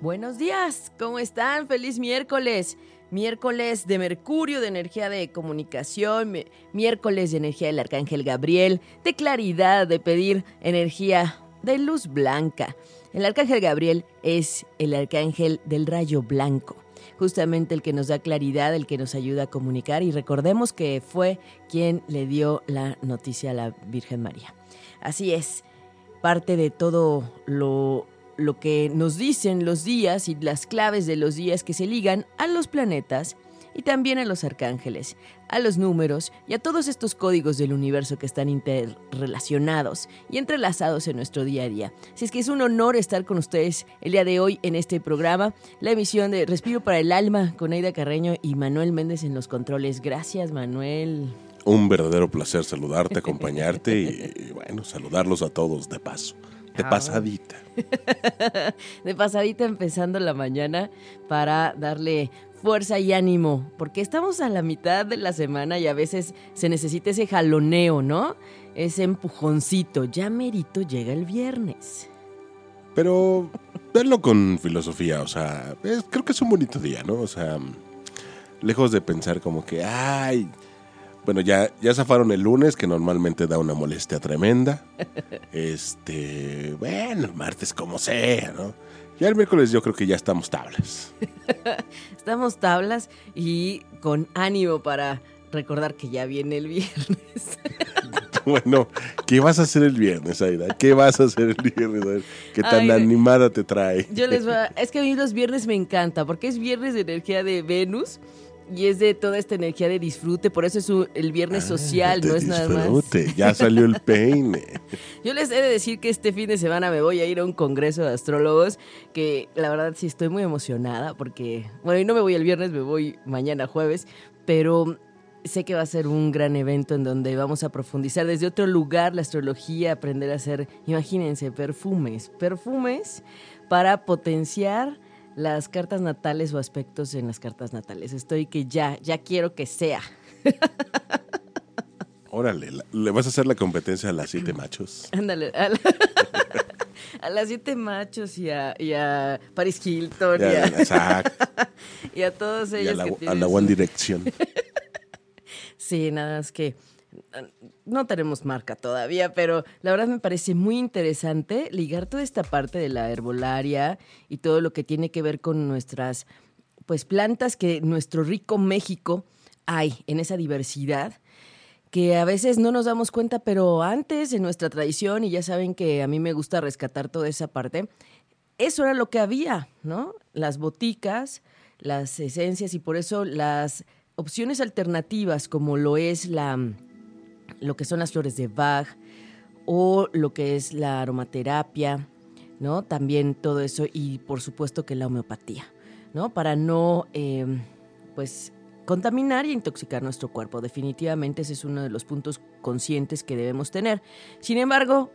Buenos días, ¿cómo están? Feliz miércoles. Miércoles de Mercurio, de energía de comunicación, miércoles de energía del Arcángel Gabriel, de claridad, de pedir energía de luz blanca. El Arcángel Gabriel es el Arcángel del rayo blanco, justamente el que nos da claridad, el que nos ayuda a comunicar y recordemos que fue quien le dio la noticia a la Virgen María. Así es, parte de todo lo lo que nos dicen los días y las claves de los días que se ligan a los planetas y también a los arcángeles, a los números y a todos estos códigos del universo que están interrelacionados y entrelazados en nuestro día a día. Si es que es un honor estar con ustedes el día de hoy en este programa, la emisión de Respiro para el Alma con Aida Carreño y Manuel Méndez en los controles. Gracias, Manuel. Un verdadero placer saludarte, acompañarte y, bueno, saludarlos a todos de paso. De ah. pasadita. de pasadita empezando la mañana para darle fuerza y ánimo, porque estamos a la mitad de la semana y a veces se necesita ese jaloneo, ¿no? Ese empujoncito. Ya merito llega el viernes. Pero verlo con filosofía, o sea, creo que es un bonito día, ¿no? O sea, lejos de pensar como que, ay, bueno, ya, ya zafaron el lunes, que normalmente da una molestia tremenda. Este, bueno, el martes como sea, ¿no? Ya el miércoles yo creo que ya estamos tablas. estamos tablas y con ánimo para recordar que ya viene el viernes. bueno, ¿qué vas a hacer el viernes, Aida? ¿Qué vas a hacer el viernes? ¿Qué tan animada te trae? Yo les voy a, es que a mí los viernes me encanta porque es viernes de energía de Venus y es de toda esta energía de disfrute, por eso es el viernes ah, social, no es nada más. Ya salió el peine. Yo les he de decir que este fin de semana me voy a ir a un congreso de astrólogos, que la verdad sí estoy muy emocionada, porque, bueno, y no me voy el viernes, me voy mañana jueves, pero sé que va a ser un gran evento en donde vamos a profundizar desde otro lugar la astrología, aprender a hacer, imagínense, perfumes, perfumes para potenciar las cartas natales o aspectos en las cartas natales. Estoy que ya, ya quiero que sea. Órale, ¿le vas a hacer la competencia a las siete machos? Ándale, a, las siete machos y a, y a Paris Hilton. Y a, todos ellos. Y a la, One Direction. sí, nada más que no tenemos marca todavía, pero la verdad me parece muy interesante ligar toda esta parte de la herbolaria y todo lo que tiene que ver con nuestras pues plantas que nuestro rico México hay en esa diversidad que a veces no nos damos cuenta, pero antes en nuestra tradición, y ya saben que a mí me gusta rescatar toda esa parte, eso era lo que había, ¿no? Las boticas, las esencias y por eso las opciones alternativas como lo es la lo que son las flores de Bach o lo que es la aromaterapia, ¿no? También todo eso y por supuesto que la homeopatía, ¿no? Para no, em, pues, contaminar y intoxicar nuestro cuerpo. Definitivamente ese es uno de los puntos conscientes que debemos tener. Sin embargo,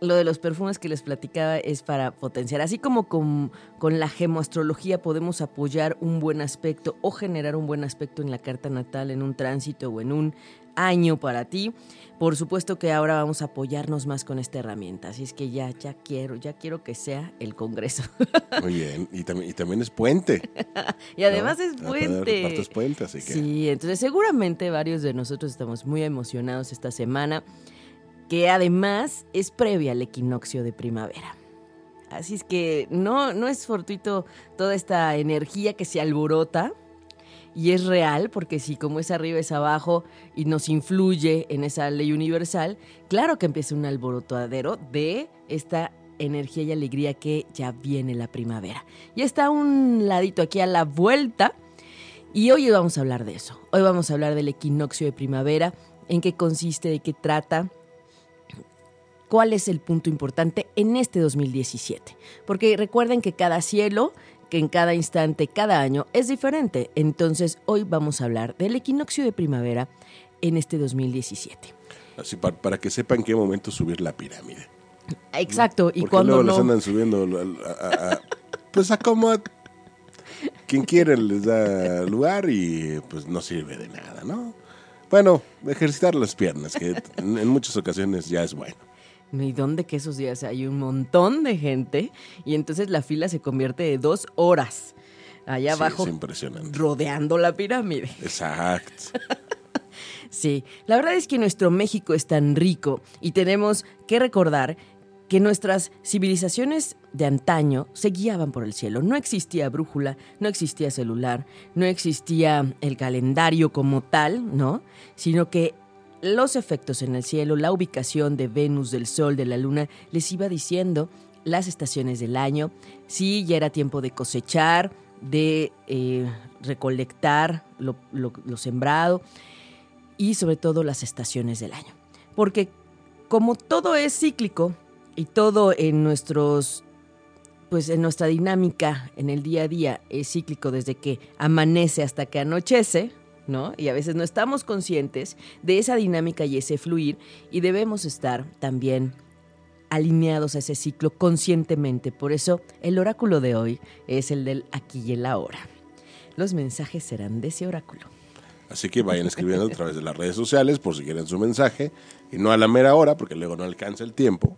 lo de los perfumes que les platicaba es para potenciar. Así como con, con, la gemoastrología podemos apoyar un buen aspecto o generar un buen aspecto en la carta natal, en un tránsito o en un año para ti. Por supuesto que ahora vamos a apoyarnos más con esta herramienta. Así es que ya, ya quiero, ya quiero que sea el Congreso. Muy bien, y también, y también es puente. y además es puente. Es puente, así que. Sí, entonces seguramente varios de nosotros estamos muy emocionados esta semana, que además es previa al equinoccio de primavera. Así es que no, no es fortuito toda esta energía que se alborota y es real, porque si como es arriba es abajo y nos influye en esa ley universal, claro que empieza un alborotadero de esta energía y alegría que ya viene la primavera. Y está un ladito aquí a la vuelta. Y hoy vamos a hablar de eso. Hoy vamos a hablar del equinoccio de primavera, en qué consiste, de qué trata, cuál es el punto importante en este 2017. Porque recuerden que cada cielo que en cada instante, cada año es diferente. Entonces hoy vamos a hablar del equinoccio de primavera en este 2017. Así para, que sepan en qué momento subir la pirámide. Exacto, y cuando no. les andan subiendo pues a como quien quiere les da lugar y pues no sirve de nada, ¿no? Bueno, ejercitar las piernas, que en muchas ocasiones ya es bueno. ¿Y dónde que esos días hay un montón de gente? Y entonces la fila se convierte de dos horas allá Sí, abajo, es impresionante. rodeando la pirámide. Exacto. Sí, la verdad es que nuestro México es tan rico y tenemos que recordar que nuestras civilizaciones de antaño se guiaban por el cielo. No existía brújula, no existía celular, no existía el calendario como tal, ¿no? Sino que los efectos en el cielo, la ubicación de Venus, del Sol, de la Luna, les iba diciendo las estaciones del año, si ya era tiempo de cosechar, de eh, recolectar lo, lo- lo sembrado y sobre todo las estaciones del año. Porque como todo es cíclico y todo en nuestros pues en nuestra dinámica en el día a día es cíclico desde que amanece hasta que anochece, Y a veces no estamos conscientes de esa dinámica y ese fluir y debemos estar también alineados a ese ciclo conscientemente. Por eso el oráculo de hoy es el del aquí y el ahora. Los mensajes serán de ese oráculo. Así que vayan escribiendo a través de las redes sociales por si quieren su mensaje. Y no a la mera hora, porque luego no alcanza el tiempo.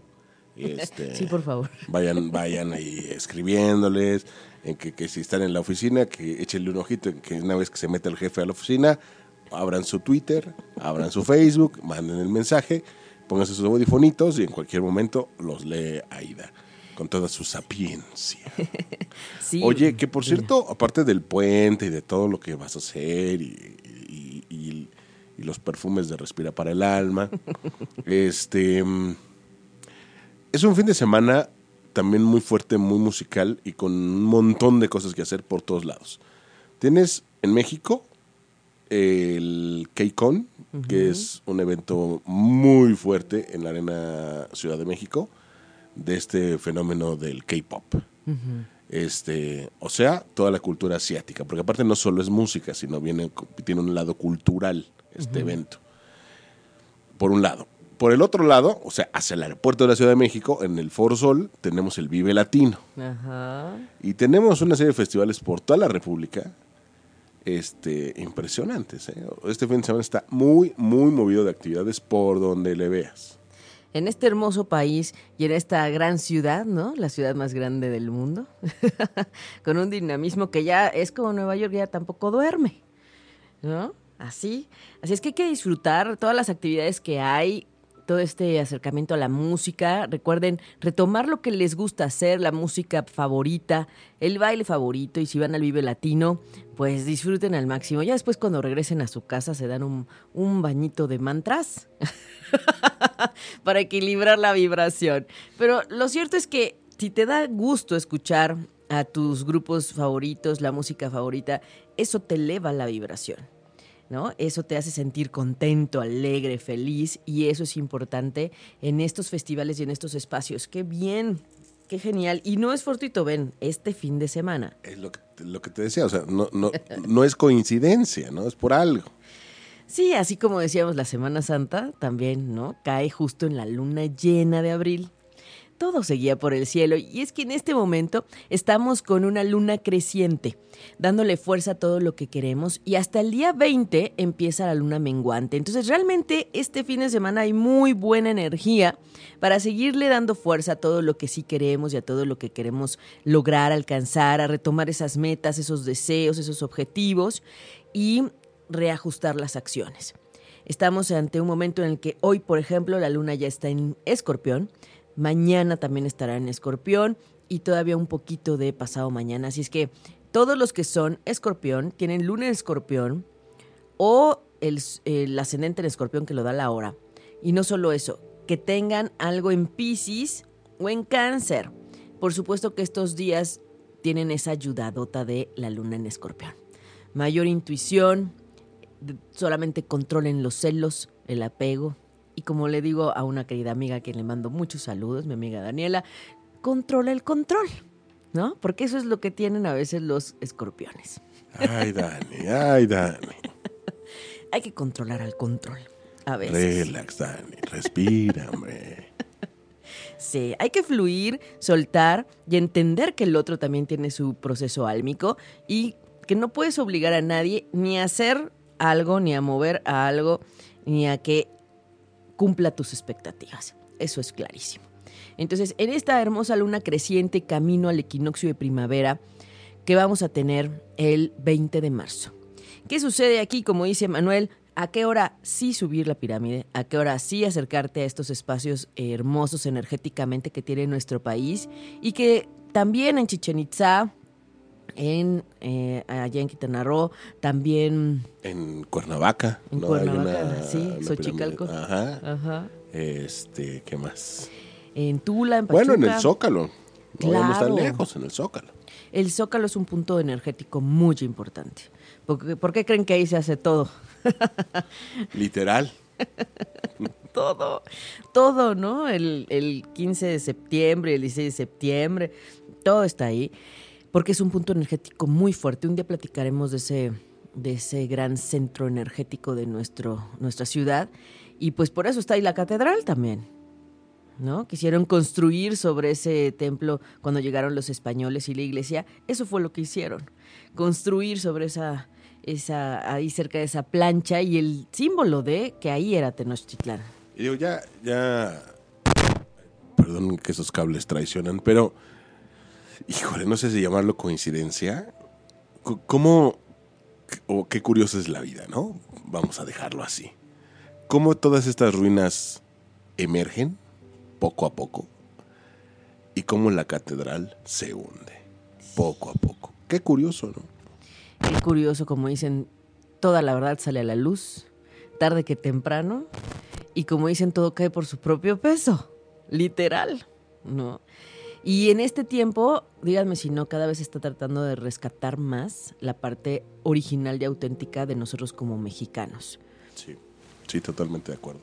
Este, Sí, por favor. Vayan, vayan ahí escribiéndoles. En que, que si están en la oficina, que échenle un ojito. en Que una vez que se mete el jefe a la oficina, abran su Twitter, abran su Facebook, manden el mensaje, pónganse sus audifonitos y en cualquier momento los lee Aida. Con toda su sapiencia. Sí. Oye, que por cierto, aparte del puente y de todo lo que vas a hacer y, y- y- y los perfumes de Respira para el Alma, este mm, es un fin de semana también muy fuerte, muy musical y con un montón de cosas que hacer por todos lados. Tienes en México el K-Con, que es un evento muy fuerte en la Arena Ciudad de México de este fenómeno del K-pop. Este, o sea, toda la cultura asiática, porque aparte no solo es música, sino viene tiene un lado cultural este evento. Por un lado. Por el otro lado, o sea, hacia el aeropuerto de la Ciudad de México, en el Foro Sol, tenemos el Vive Latino. Ajá. Y tenemos una serie de festivales por toda la República este, impresionantes. ¿eh? Este fin de semana está muy, muy movido de actividades por donde le veas. En este hermoso país y en esta gran ciudad, ¿no? La ciudad más grande del mundo, con un dinamismo que ya es como Nueva York, ya tampoco duerme, ¿no? Así. Así es que hay que disfrutar todas las actividades que hay, todo este acercamiento a la música. Recuerden retomar lo que les gusta hacer, la música favorita, el baile favorito y si van al Vive Latino, pues disfruten al máximo. Ya después cuando regresen a su casa se dan un, un bañito de mantras para equilibrar la vibración. Pero lo cierto es que si te da gusto escuchar a tus grupos favoritos, la música favorita, eso te eleva la vibración. ¿No? Eso te hace sentir contento, alegre, feliz y eso es importante en estos festivales y en estos espacios. Qué bien, qué genial. Y no es fortuito, ven, este fin de semana. Es lo que, lo que te decía, o sea, no, no, no es coincidencia, ¿no? Es por algo. Sí, así como decíamos la Semana Santa, también, ¿no? Cae justo en la luna llena de abril. Todo seguía por el cielo y es que en este momento estamos con una luna creciente, dándole fuerza a todo lo que queremos y hasta el día 20 empieza la luna menguante. Entonces realmente este fin de semana hay muy buena energía para seguirle dando fuerza a todo lo que sí queremos y a todo lo que queremos lograr, alcanzar, a retomar esas metas, esos deseos, esos objetivos y reajustar las acciones. Estamos ante un momento en el que hoy, por ejemplo, la luna ya está en escorpión, mañana también estará en escorpión y todavía un poquito de pasado mañana. Así es que todos los que son escorpión tienen luna en escorpión o el, ascendente en escorpión que lo da la hora. Y no solo eso, que tengan algo en Pisces o en cáncer. Por supuesto que estos días tienen esa ayudadota de la luna en escorpión. Mayor intuición, solamente controlen los celos, el apego. Y como le digo a una querida amiga a quien le mando muchos saludos, mi amiga Daniela, controla el control, ¿no? Porque eso es lo que tienen a veces los escorpiones. Ay, Dani, ay, Dani. Hay que controlar al control. A veces. Relax, Dani. Respira, hombre. Sí, hay que fluir, soltar y entender que el otro también tiene su proceso álmico y que no puedes obligar a nadie ni a hacer algo, ni a mover a algo, ni a que cumpla tus expectativas. eso es clarísimo. Entonces, en esta hermosa luna creciente, camino al equinoccio de primavera que vamos a tener el 20 de marzo. ¿Qué sucede aquí? Como dice Manuel, ¿a qué hora sí subir la pirámide? ¿A qué hora sí acercarte a estos espacios hermosos energéticamente que tiene nuestro país? Y que también en Chichen Itza, en, eh, allá en Quintana Roo, también... En Cuernavaca. En ¿no? Cuernavaca, una- sí, Xochicalco. Ajá. Ajá. Este, ¿qué más? En Tula, en Pachuca. Bueno, en el Zócalo. No vamos tan Claro. lejos, en el Zócalo. El Zócalo es un punto energético muy importante. ¿Por qué, por qué creen que ahí se hace todo? Literal. todo, todo, ¿no? El, el 15 de septiembre, el 16 de septiembre, todo está ahí, porque es un punto energético muy fuerte. Un día platicaremos de ese, de ese gran centro energético de nuestro, nuestra ciudad, y pues por eso está ahí la catedral también. ¿No? Quisieron construir sobre ese templo cuando llegaron los españoles y la iglesia. Eso fue lo que hicieron. Construir sobre esa, esa, ahí cerca de esa plancha y el símbolo de que ahí era Tenochtitlán. Y digo, ya, ya. Perdón que esos cables traicionan, pero. Híjole, no sé si llamarlo coincidencia. ¿Cómo. o qué curiosa es la vida, ¿no? Vamos a dejarlo así. ¿Cómo todas estas ruinas emergen poco a poco? Y cómo la catedral se hunde poco a poco. Qué curioso, ¿no? Qué curioso, como dicen, toda la verdad sale a la luz, tarde que temprano, y como dicen, todo cae por su propio peso, literal, ¿no? Y en este tiempo, díganme si no, cada vez se está tratando de rescatar más la parte original y auténtica de nosotros como mexicanos. Sí, sí, totalmente de acuerdo.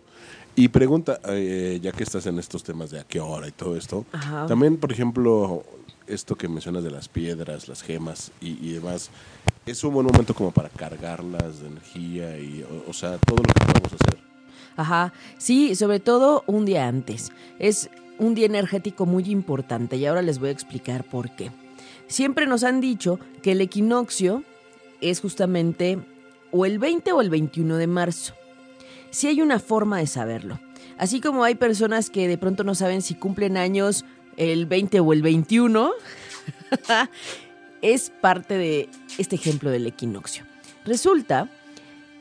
Y pregunta, eh, ya que estás en estos temas de a qué hora y todo esto, Ajá. también, por ejemplo, esto que mencionas de las piedras, las gemas y, y demás, es un buen momento como para cargarlas de energía y, o, o sea, todo lo que podemos hacer. Ajá, sí, sobre todo un día antes. Es un día energético muy importante y ahora les voy a explicar por qué. Siempre nos han dicho que el equinoccio es justamente o el 20 o el 21 de marzo. Sí hay una forma de saberlo. Así como hay personas que de pronto no saben si cumplen años el 20 o el 21, es parte de este ejemplo del equinoccio. Resulta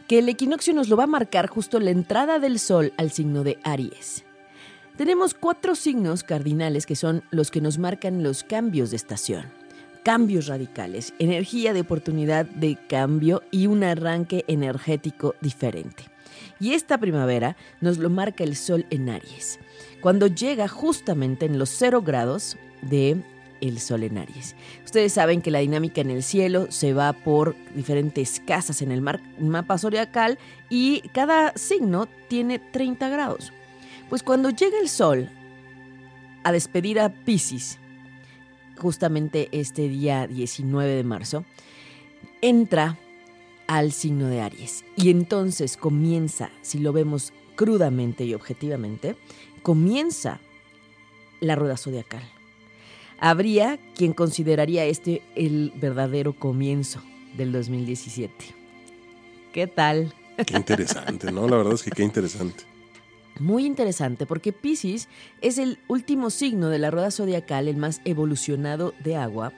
que el equinoccio nos lo va a marcar justo la entrada del sol al signo de Aries. Tenemos cuatro signos cardinales que son los que nos marcan los cambios de estación. Cambios radicales, energía de oportunidad de cambio y un arranque energético diferente. Y esta primavera nos lo marca el sol en Aries, cuando llega justamente en los cero grados de el sol en Aries. Ustedes saben que la dinámica en el cielo se va por diferentes casas en el mapa zodiacal y cada signo tiene 30 grados. Pues cuando llega el sol a despedir a Pisces, justamente este día 19 de marzo, entra al signo de Aries. Y entonces comienza, si lo vemos crudamente y objetivamente, comienza la rueda zodiacal. Habría quien consideraría este el verdadero comienzo del 2017. ¿Qué tal? Qué interesante, ¿no? La verdad es que qué interesante. Muy interesante porque Pisces es el último signo de la rueda zodiacal, el más evolucionado de agua,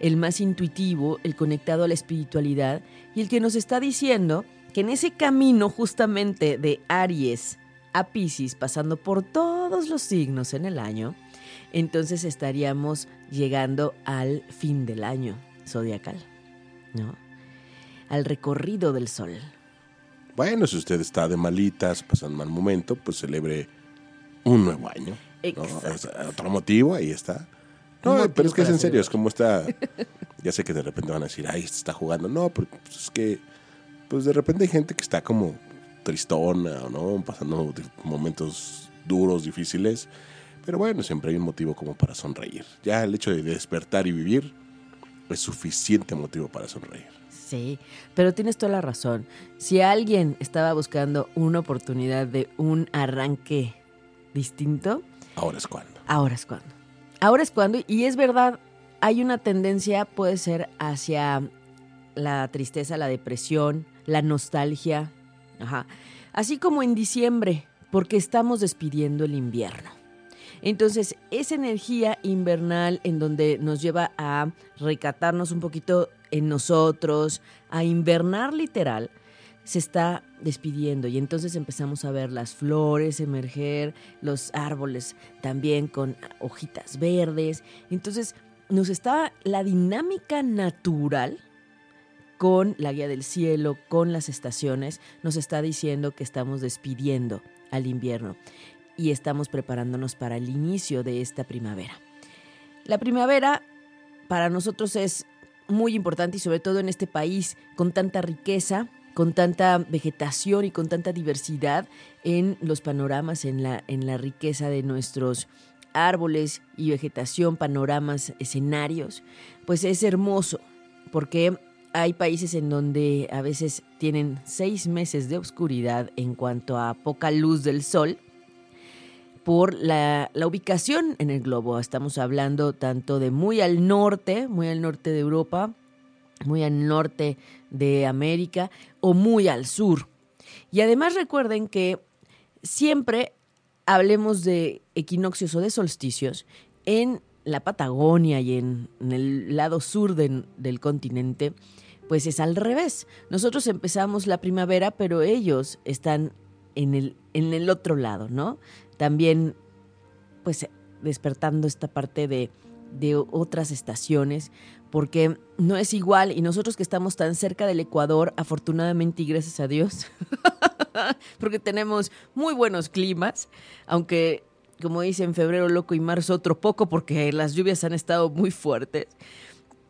el más intuitivo, el conectado a la espiritualidad y el que nos está diciendo que en ese camino justamente de Aries a Pisces, pasando por todos los signos en el año, entonces estaríamos llegando al fin del año zodiacal, ¿no? Al recorrido del sol. Bueno, si usted está de malitas, pasando mal momento, pues celebre un nuevo año. ¿no? Otro motivo, ahí está. No, motivo pero es que es en serio, es como está. Ya sé que de repente van a decir, ay, está jugando. No, pero pues, es que, pues de repente hay gente que está como tristona, o ¿no? Pasando momentos duros, difíciles. Pero bueno, siempre hay un motivo como para sonreír. Ya el hecho de despertar y vivir es suficiente motivo para sonreír. Sí, pero tienes toda la razón. Si alguien estaba buscando una oportunidad de un arranque distinto, Ahora es cuando. ahora es cuando. Ahora es cuando, y es verdad, hay una tendencia, puede ser hacia la tristeza, la depresión, la nostalgia, ajá. así como en diciembre, porque estamos despidiendo el invierno. Entonces, esa energía invernal en donde nos lleva a recatarnos un poquito en nosotros, a invernar literal, se está despidiendo y entonces empezamos a ver las flores emerger, los árboles también con hojitas verdes. Entonces nos está la dinámica natural con la guía del cielo, con las estaciones, nos está diciendo que estamos despidiendo al invierno y estamos preparándonos para el inicio de esta primavera. La primavera para nosotros es muy importante y sobre todo en este país con tanta riqueza, con tanta vegetación y con tanta diversidad en los panoramas, en la, en la riqueza de nuestros árboles y vegetación, panoramas, escenarios, pues es hermoso porque hay países en donde a veces tienen seis meses de oscuridad en cuanto a poca luz del sol por la, ubicación en el globo. Estamos hablando tanto de muy al norte, muy al norte de Europa, muy al norte de América o muy al sur. Y además recuerden que siempre hablemos de equinoccios o de solsticios en la Patagonia y en, el lado sur del continente, pues es al revés. Nosotros empezamos la primavera, pero ellos están en el, en el otro lado, ¿no? También, pues, despertando esta parte de, de otras estaciones, porque no es igual y nosotros que estamos tan cerca del Ecuador, afortunadamente y gracias a Dios, porque tenemos muy buenos climas, aunque como dicen febrero loco y marzo otro poco porque las lluvias han estado muy fuertes,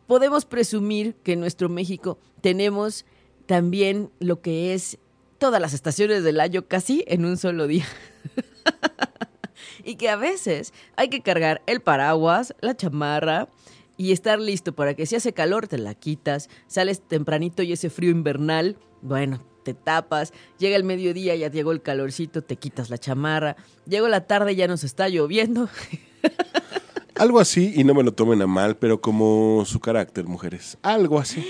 podemos presumir que en nuestro México tenemos también lo que es todas las estaciones del año casi en un solo día. y que a veces hay que cargar el paraguas, la chamarra y estar listo para que si hace calor te la quitas, sales tempranito y ese frío invernal, bueno, te tapas, llega el mediodía, ya llegó el calorcito, te quitas la chamarra, llegó la tarde, ya nos está lloviendo. Algo así, y no me lo tomen a mal, pero como su carácter, mujeres. Algo así.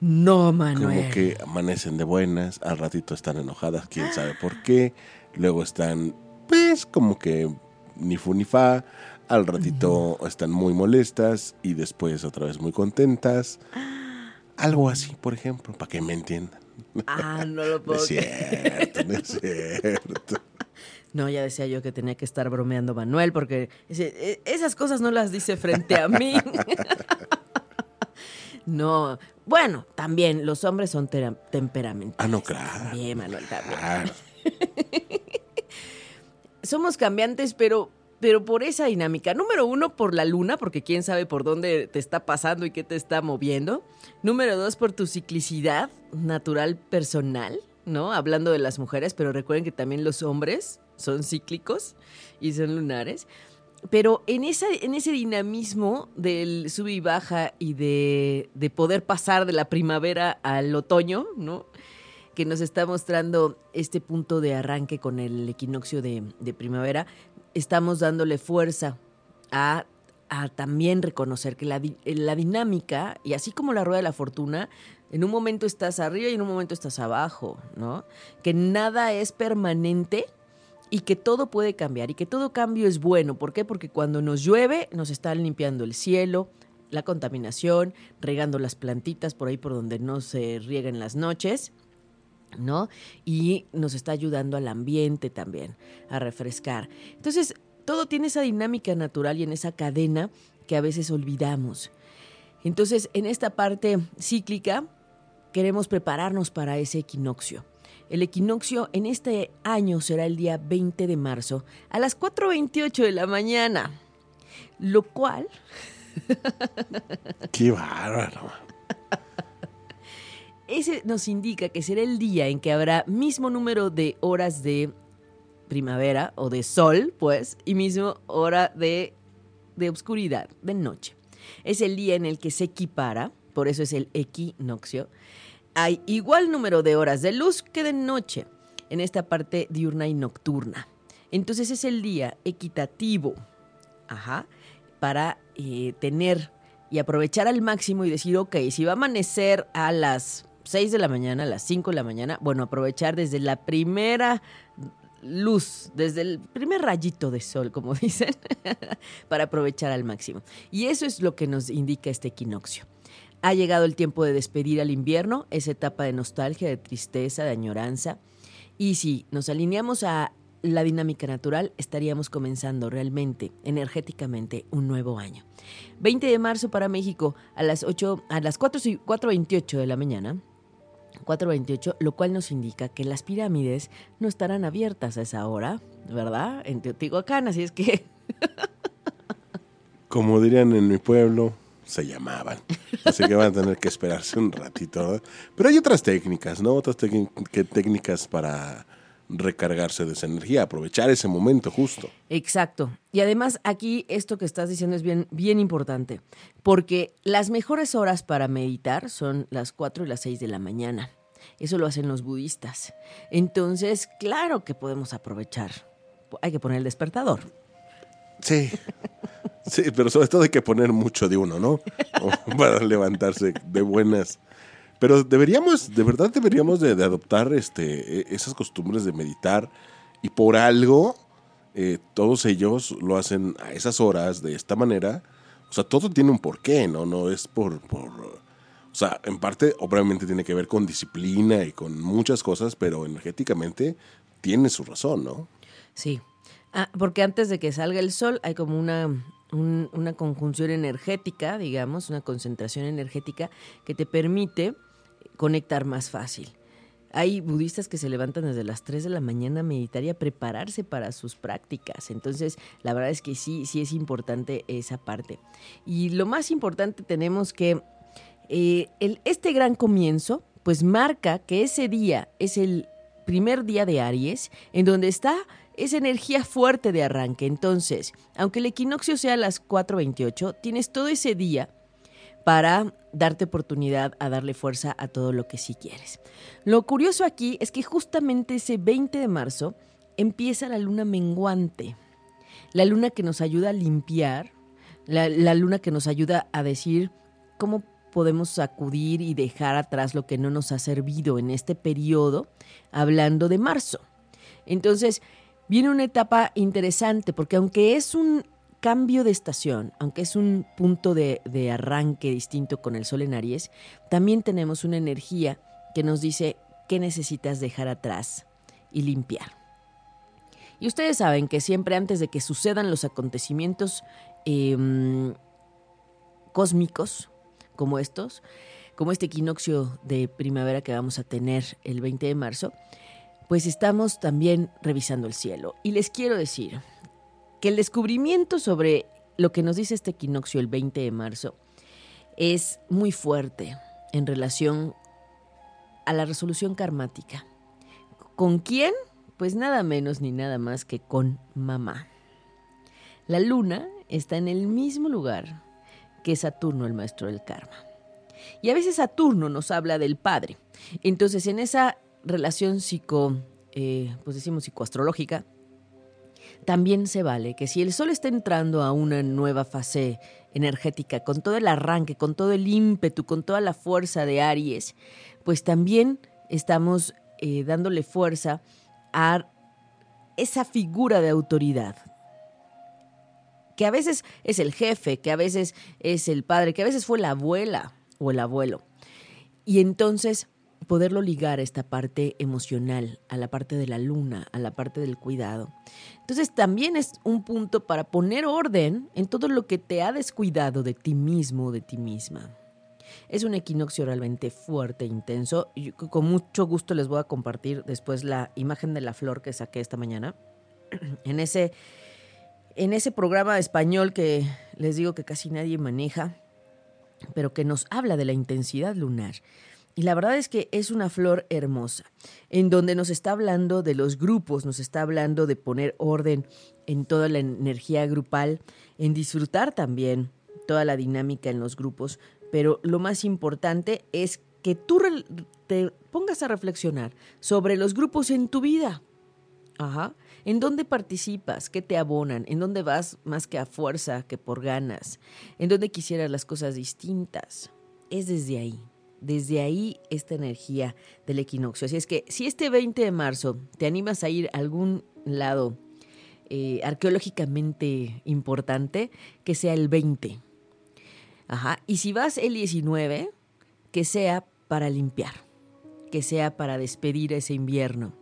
No, Manuel. Como que amanecen de buenas, al ratito están enojadas, quién sabe por qué. Luego están, pues, como que ni fu ni fa. Al ratito están muy molestas y después otra vez muy contentas. Algo así, por ejemplo, para que me entiendan. Ah, no lo puedo no es cierto, no es cierto. No, ya decía yo que tenía que estar bromeando Manuel porque e, esas cosas no las dice frente a mí. no, bueno, también los hombres son temperamentales. Ah, no, claro. También, Manuel, también. Somos cambiantes, pero pero por esa dinámica. Número uno, por la luna, porque quién sabe por dónde te está pasando y qué te está moviendo. Número dos, por tu ciclicidad natural personal, ¿no? Hablando de las mujeres, pero recuerden que también los hombres son cíclicos y son lunares. Pero en, esa, en ese dinamismo del sub y baja y de, de poder pasar de la primavera al otoño, ¿no? Que nos está mostrando este punto de arranque con el equinoccio de, de primavera, estamos dándole fuerza a, también reconocer que la, la, dinámica, y así como la rueda de la fortuna, en un momento estás arriba y en un momento estás abajo, ¿no? Que nada es permanente y que todo puede cambiar y que todo cambio es bueno. ¿Por qué? Porque cuando nos llueve nos están limpiando el cielo, la contaminación, regando las plantitas por ahí por donde no se riegan las noches. ¿No? Y nos está ayudando al ambiente también, a refrescar. Entonces, todo tiene esa dinámica natural y en esa cadena que a veces olvidamos. Entonces, en esta parte cíclica, queremos prepararnos para ese equinoccio. El equinoccio en este año será el día 20 de marzo a las 4.28 de la mañana, lo cual... ¡Qué bárbaro! Ese nos indica que será el día en que habrá mismo número de horas de primavera o de sol, pues, y mismo hora de, de oscuridad, de noche. Es el día en el que se equipara, por eso es el equinoccio. Hay igual número de horas de luz que de noche en esta parte diurna y nocturna. Entonces es el día equitativo, ajá, para eh, tener y aprovechar al máximo y decir, ok, si va a amanecer a las 6 de la mañana, a las 5 de la mañana, bueno, aprovechar desde la primera luz, desde el primer rayito de sol, como dicen, para aprovechar al máximo. Y eso es lo que nos indica este equinoccio. Ha llegado el tiempo de despedir al invierno, esa etapa de nostalgia, de tristeza, de añoranza. Y si nos alineamos a la dinámica natural, estaríamos comenzando realmente, energéticamente, un nuevo año. 20 de marzo para México a las 8, a las 4.28 de la mañana. 4.28, lo cual nos indica que las pirámides no estarán abiertas a esa hora, ¿verdad? En Teotihuacán, así es que... Como dirían en mi pueblo, se llamaban. Así que van a tener que esperarse un ratito, ¿verdad? Pero hay otras técnicas, ¿no? Otras técnicas para recargarse de esa energía, aprovechar ese momento justo. Exacto. Y además aquí esto que estás diciendo es bien, bien importante, porque las mejores horas para meditar son las 4 y las 6 de la mañana. Eso lo hacen los budistas. Entonces, claro que podemos aprovechar. Hay que poner el despertador. Sí. Sí, pero sobre todo hay que poner mucho de uno, ¿no? Para levantarse de buenas. Pero deberíamos, de verdad deberíamos de, adoptar este, e, esas costumbres de meditar y por algo eh, todos ellos lo hacen a esas horas de esta manera. O sea, todo tiene un porqué, ¿no? No es por, por... O sea, en parte obviamente tiene que ver con disciplina y con muchas cosas, pero energéticamente tiene su razón, ¿no? Sí. Ah, porque antes de que salga el sol hay como una, una conjunción energética, digamos, una concentración energética que te permite conectar más fácil. Hay budistas que se levantan desde las 3 de la mañana a meditar y a prepararse para sus prácticas. Entonces, la verdad es que sí, sí es importante esa parte. Y lo más importante tenemos que eh, este gran comienzo, pues marca que ese día es el primer día de Aries, en donde está esa energía fuerte de arranque. Entonces, aunque el equinoccio sea a las 4.28, tienes todo ese día para darte oportunidad a darle fuerza a todo lo que sí quieres. Lo curioso aquí es que justamente ese 20 de marzo empieza la luna menguante, la luna que nos ayuda a limpiar, la, luna que nos ayuda a decir cómo podemos sacudir y dejar atrás lo que no nos ha servido en este periodo, hablando de marzo. Entonces, viene una etapa interesante porque aunque es un cambio de estación, aunque es un punto de, arranque distinto con el Sol en Aries, también tenemos una energía que nos dice qué necesitas dejar atrás y limpiar. Y ustedes saben que siempre antes de que sucedan los acontecimientos em, cósmicos como estos, como este equinoccio de primavera que vamos a tener el 20 de marzo, pues estamos también revisando el cielo. Y les quiero decir, que el descubrimiento sobre lo que nos dice este equinoccio el 20 de marzo es muy fuerte en relación a la resolución karmática. ¿Con quién? Pues nada menos ni nada más que con mamá. La luna está en el mismo lugar que Saturno, el maestro del karma. Y a veces Saturno nos habla del padre. Entonces, en esa relación psico, eh, pues decimos psicoastrológica, también se vale que si el Sol está entrando a una nueva fase energética, con todo el arranque, con todo el ímpetu, con toda la fuerza de Aries, pues también estamos eh, dándole fuerza a esa figura de autoridad, que a veces es el jefe, que a veces es el padre, que a veces fue la abuela o el abuelo. Y entonces poderlo ligar a esta parte emocional, a la parte de la luna, a la parte del cuidado. Entonces también es un punto para poner orden en todo lo que te ha descuidado de ti mismo, de ti misma. Es un equinoccio realmente fuerte, intenso. Y con mucho gusto les voy a compartir después la imagen de la flor que saqué esta mañana. En ese, en ese programa español que les digo que casi nadie maneja, pero que nos habla de la intensidad lunar. Y la verdad es que es una flor hermosa, en donde nos está hablando de los grupos, nos está hablando de poner orden en toda la energía grupal, en disfrutar también toda la dinámica en los grupos, pero lo más importante es que tú te pongas a reflexionar sobre los grupos en tu vida. Ajá. ¿En dónde participas? ¿Qué te abonan? ¿En dónde vas más que a fuerza, que por ganas? ¿En dónde quisieras las cosas distintas? Es desde ahí desde ahí esta energía del equinoccio. Así es que si este 20 de marzo te animas a ir a algún lado eh, arqueológicamente importante, que sea el 20. Ajá. Y si vas el 19, que sea para limpiar, que sea para despedir ese invierno.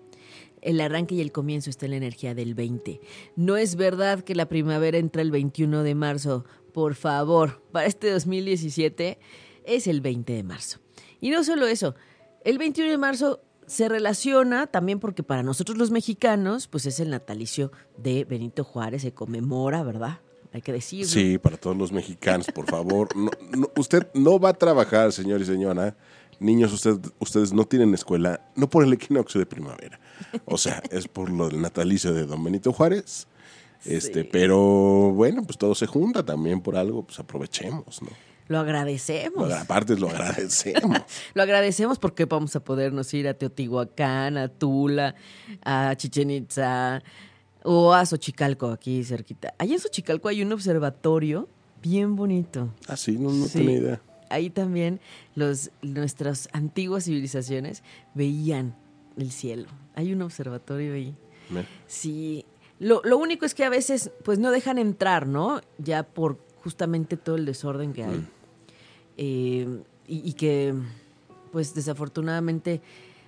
El arranque y el comienzo está en la energía del 20. No es verdad que la primavera entra el 21 de marzo. Por favor, para este 2017 es el 20 de marzo. Y no solo eso, el 21 de marzo se relaciona también porque para nosotros los mexicanos, pues es el natalicio de Benito Juárez, se conmemora, ¿verdad? Hay que decirlo. Sí, para todos los mexicanos, por favor. usted no va a trabajar, señor y señora. Niños, usted, ustedes no tienen escuela, no por el equinoccio de primavera. O sea, es por lo del natalicio de don Benito Juárez. Este, pero bueno, pues todo se junta también por algo, pues aprovechemos, ¿no? Lo agradecemos. aparte lo agradecemos. lo agradecemos porque vamos a podernos ir a Teotihuacán, a Tula, a Chichen Itza o a Xochicalco, aquí cerquita. Allá en Xochicalco hay un observatorio bien bonito. Ah, sí, no, tenía idea. Ahí también los, nuestras antiguas civilizaciones veían el cielo. Hay un observatorio ahí. Sí. Lo, lo, único es que a veces pues no dejan entrar, ¿no? Ya por justamente todo el desorden que hay. Mm. Eh, y, que, pues desafortunadamente,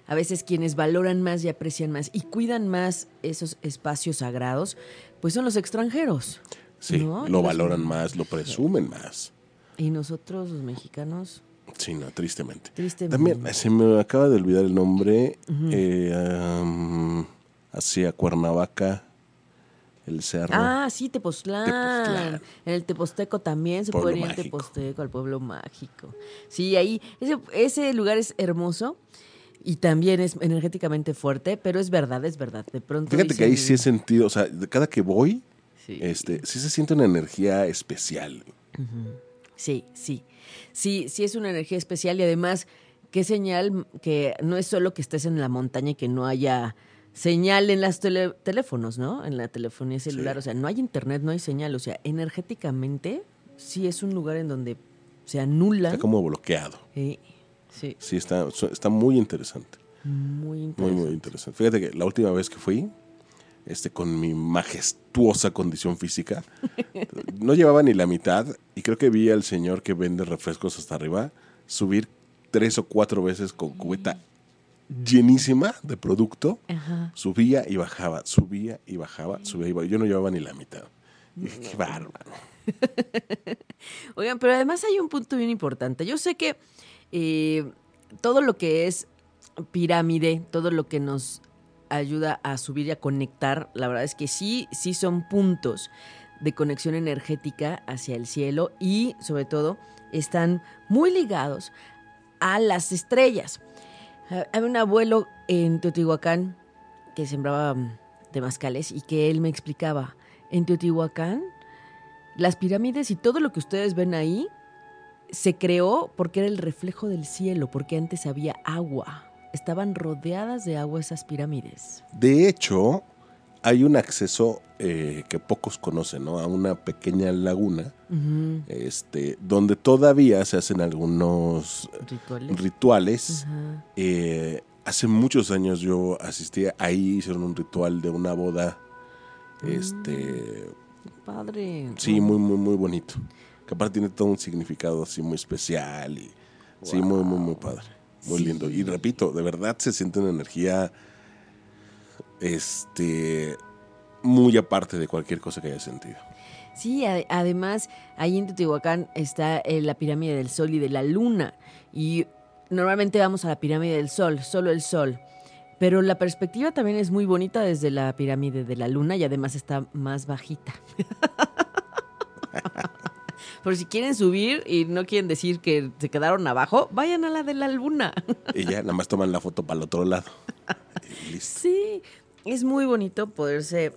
a veces quienes valoran más y aprecian más y cuidan más esos espacios sagrados, pues son los extranjeros. Sí, lo valoran más, lo presumen más. Y nosotros, los mexicanos. Sí, no, tristemente. También se me acaba de olvidar el nombre. Eh, hacia Cuernavaca el cerro. Ah, sí, Tepoztlán. En el Teposteco también se puede ir en Teposteco, al pueblo mágico. Sí, ahí, ese, ese lugar es hermoso y también es energéticamente fuerte, pero es verdad, es verdad. De pronto. Fíjate que ahí sí he sentido, o sea, cada que voy, sí. este, sí se siente una energía especial. Sí, sí. Sí, sí es una energía especial y además, qué señal que no es solo que estés en la montaña y que no haya señal en los teléfonos, ¿no? En la telefonía celular. O sea, no hay internet, no hay señal. O sea, energéticamente sí es un lugar en donde se anula. Está como bloqueado. Sí. Sí, sí está, está muy interesante. Muy interesante. Muy, muy interesante. Fíjate que la última vez que fui, este, con mi majestuosa condición física, no llevaba ni la mitad y creo que vi al señor que vende refrescos hasta arriba subir tres o cuatro veces con cubeta llenísima de producto, subía y bajaba, subía y bajaba, subía y bajaba. Yo no llevaba ni la mitad. qué bárbaro. Oigan, pero además hay un punto bien importante. Yo sé que eh, todo lo que es pirámide, todo lo que nos ayuda a subir y a conectar, la verdad es que sí, sí son puntos de conexión energética hacia el cielo y sobre todo están muy ligados a las estrellas. Había un abuelo en Teotihuacán que sembraba mm, temazcales y que él me explicaba, en Teotihuacán las pirámides y todo lo que ustedes ven ahí se creó porque era el reflejo del cielo, porque antes había agua. Estaban rodeadas de agua esas pirámides. De hecho, hay un acceso eh, que pocos conocen, ¿no? A una pequeña laguna, este, donde todavía se hacen algunos rituales. Eh, hace muchos años yo asistí, ahí hicieron un ritual de una boda, este, mm, padre. Sí, muy, muy, muy bonito. Que aparte tiene todo un significado así muy especial y sí, muy, muy, muy padre, muy lindo. Y repito, de verdad se siente una energía este, muy aparte de cualquier cosa que haya sentido. Sí, además, ahí en Teotihuacán está eh, la pirámide del Sol y de la Luna. Y normalmente vamos a la pirámide del Sol, solo el Sol. Pero la perspectiva también es muy bonita desde la pirámide de la Luna y además está más bajita. Por si quieren subir y no quieren decir que se quedaron abajo, vayan a la de la luna. Y ya, nada más toman la foto para el otro lado. Sí, es muy bonito poderse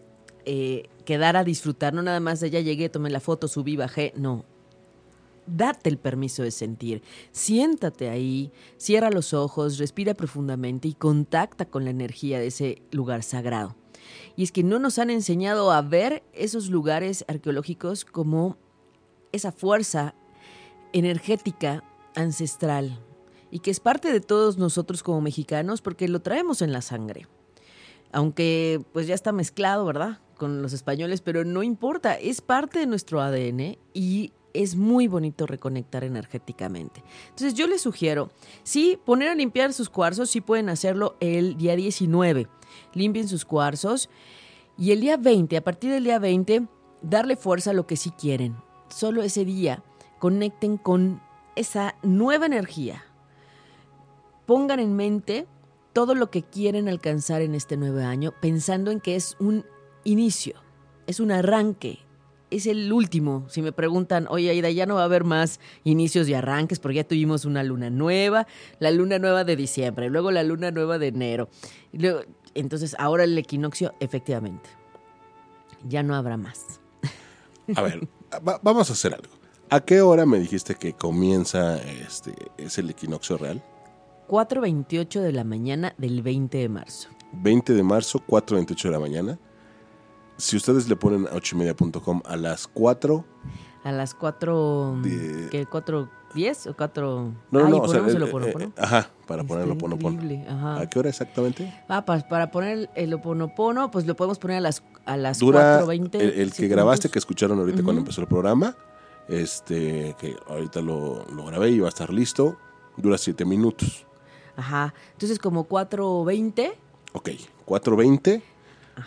eh, quedar a disfrutar, no nada más de ya llegué, tomé la foto, subí, bajé, no. Date el permiso de sentir, siéntate ahí, cierra los ojos, respira profundamente y contacta con la energía de ese lugar sagrado. Y es que no nos han enseñado a ver esos lugares arqueológicos como esa fuerza energética ancestral y que es parte de todos nosotros como mexicanos porque lo traemos en la sangre. Aunque pues ya está mezclado, ¿verdad? Con los españoles, pero no importa, es parte de nuestro ADN y es muy bonito reconectar energéticamente. Entonces yo les sugiero, sí, poner a limpiar sus cuarzos, sí pueden hacerlo el día 19. Limpien sus cuarzos y el día 20, a partir del día 20, darle fuerza a lo que sí quieren. Solo ese día conecten con esa nueva energía. Pongan en mente todo lo que quieren alcanzar en este nuevo año, pensando en que es un inicio, es un arranque, es el último. Si me preguntan, oye Aida, ya no va a haber más inicios y arranques porque ya tuvimos una luna nueva, la luna nueva de diciembre, luego la luna nueva de enero. entonces, ahora el equinoccio, efectivamente, ya no habrá más. A ver, vamos a hacer algo. ¿A qué hora me dijiste que comienza este es el equinoccio real? 4.28 de la mañana del 20 de marzo. 20 de marzo, 4.28 de la mañana. Si ustedes le ponen a 8media.com a las 4... A las 4... ¿Qué? ¿4.10 o 4...? No, no, no. O sea, el, oponopono? Eh, ajá, para poner el oponopono. ¿A qué hora exactamente? Ah, para, para poner el oponopono, pues lo podemos poner a las, a las 4.20. El, el que grabaste, que escucharon ahorita cuando empezó el programa, este que ahorita lo, lo grabé y va a estar listo, dura 7 minutos. Ajá. Entonces, como 4.20. Ok, 4.20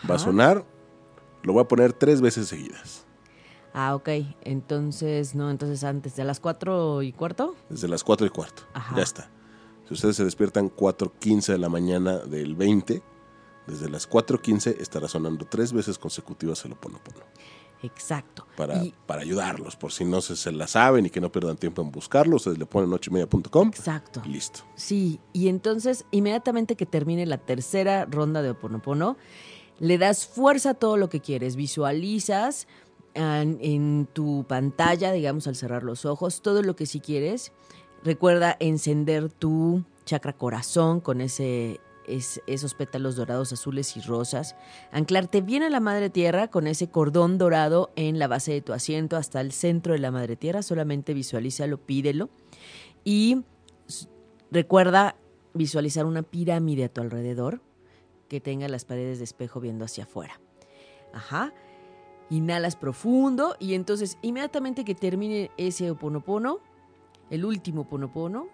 va a sonar. Lo voy a poner tres veces seguidas. Ah, ok. Entonces, no, entonces antes de las 4 y cuarto. Desde las 4 y cuarto. Ya está. Si ustedes se despiertan 4.15 de la mañana del 20, desde las 4.15 estará sonando tres veces consecutivas el Oponopono. Exacto. Para, para ayudarlos, por si no se, se, la saben y que no pierdan tiempo en buscarlo, ustedes le ponen media.com. Exacto. Y listo. Sí, y entonces inmediatamente que termine la tercera ronda de Oponopono, le das fuerza a todo lo que quieres, visualizas en, en tu pantalla, digamos, al cerrar los ojos, todo lo que sí quieres. Recuerda encender tu chakra corazón con ese esos pétalos dorados, azules y rosas, anclarte bien a la madre tierra con ese cordón dorado en la base de tu asiento hasta el centro de la madre tierra, solamente visualízalo, pídelo y recuerda visualizar una pirámide a tu alrededor que tenga las paredes de espejo viendo hacia afuera. Ajá. Inhalas profundo y entonces inmediatamente que termine ese oponopono, el último oponopono,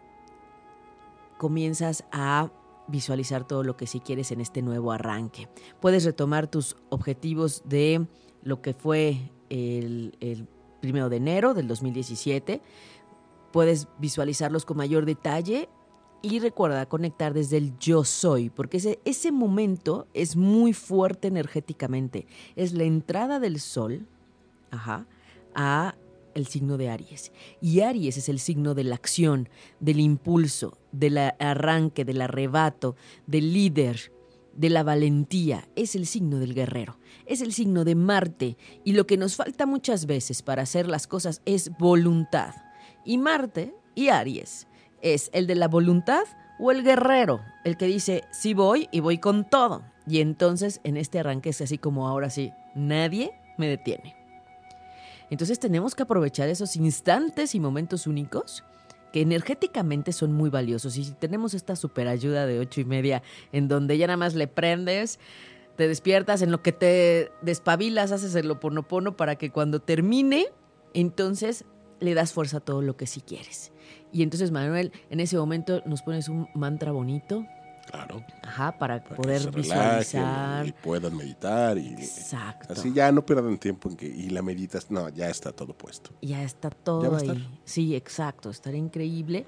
comienzas a visualizar todo lo que sí quieres en este nuevo arranque. Puedes retomar tus objetivos de lo que fue el, el primero de enero del 2017. Puedes visualizarlos con mayor detalle y recuerda conectar desde el yo soy, porque ese, ese momento es muy fuerte energéticamente. Es la entrada del sol ajá, a el signo de Aries. Y Aries es el signo de la acción, del impulso, del arranque, del arrebato, del líder, de la valentía. Es el signo del guerrero. Es el signo de Marte. Y lo que nos falta muchas veces para hacer las cosas es voluntad. Y Marte y Aries es el de la voluntad o el guerrero, el que dice, sí voy y voy con todo. Y entonces en este arranque es así como ahora sí, nadie me detiene. Entonces tenemos que aprovechar esos instantes y momentos únicos que energéticamente son muy valiosos. Y si tenemos esta super ayuda de ocho y media, en donde ya nada más le prendes, te despiertas, en lo que te despabilas, haces el oponopono para que cuando termine, entonces le das fuerza a todo lo que sí quieres. Y entonces, Manuel, en ese momento nos pones un mantra bonito, Claro. Ajá, para, poder visualizar. Y puedan meditar. Y, Exacto. Así ya no pierdan tiempo en que. Y la meditas. No, ya está todo puesto. Ya está todo ahí. Sí, exacto. Estará increíble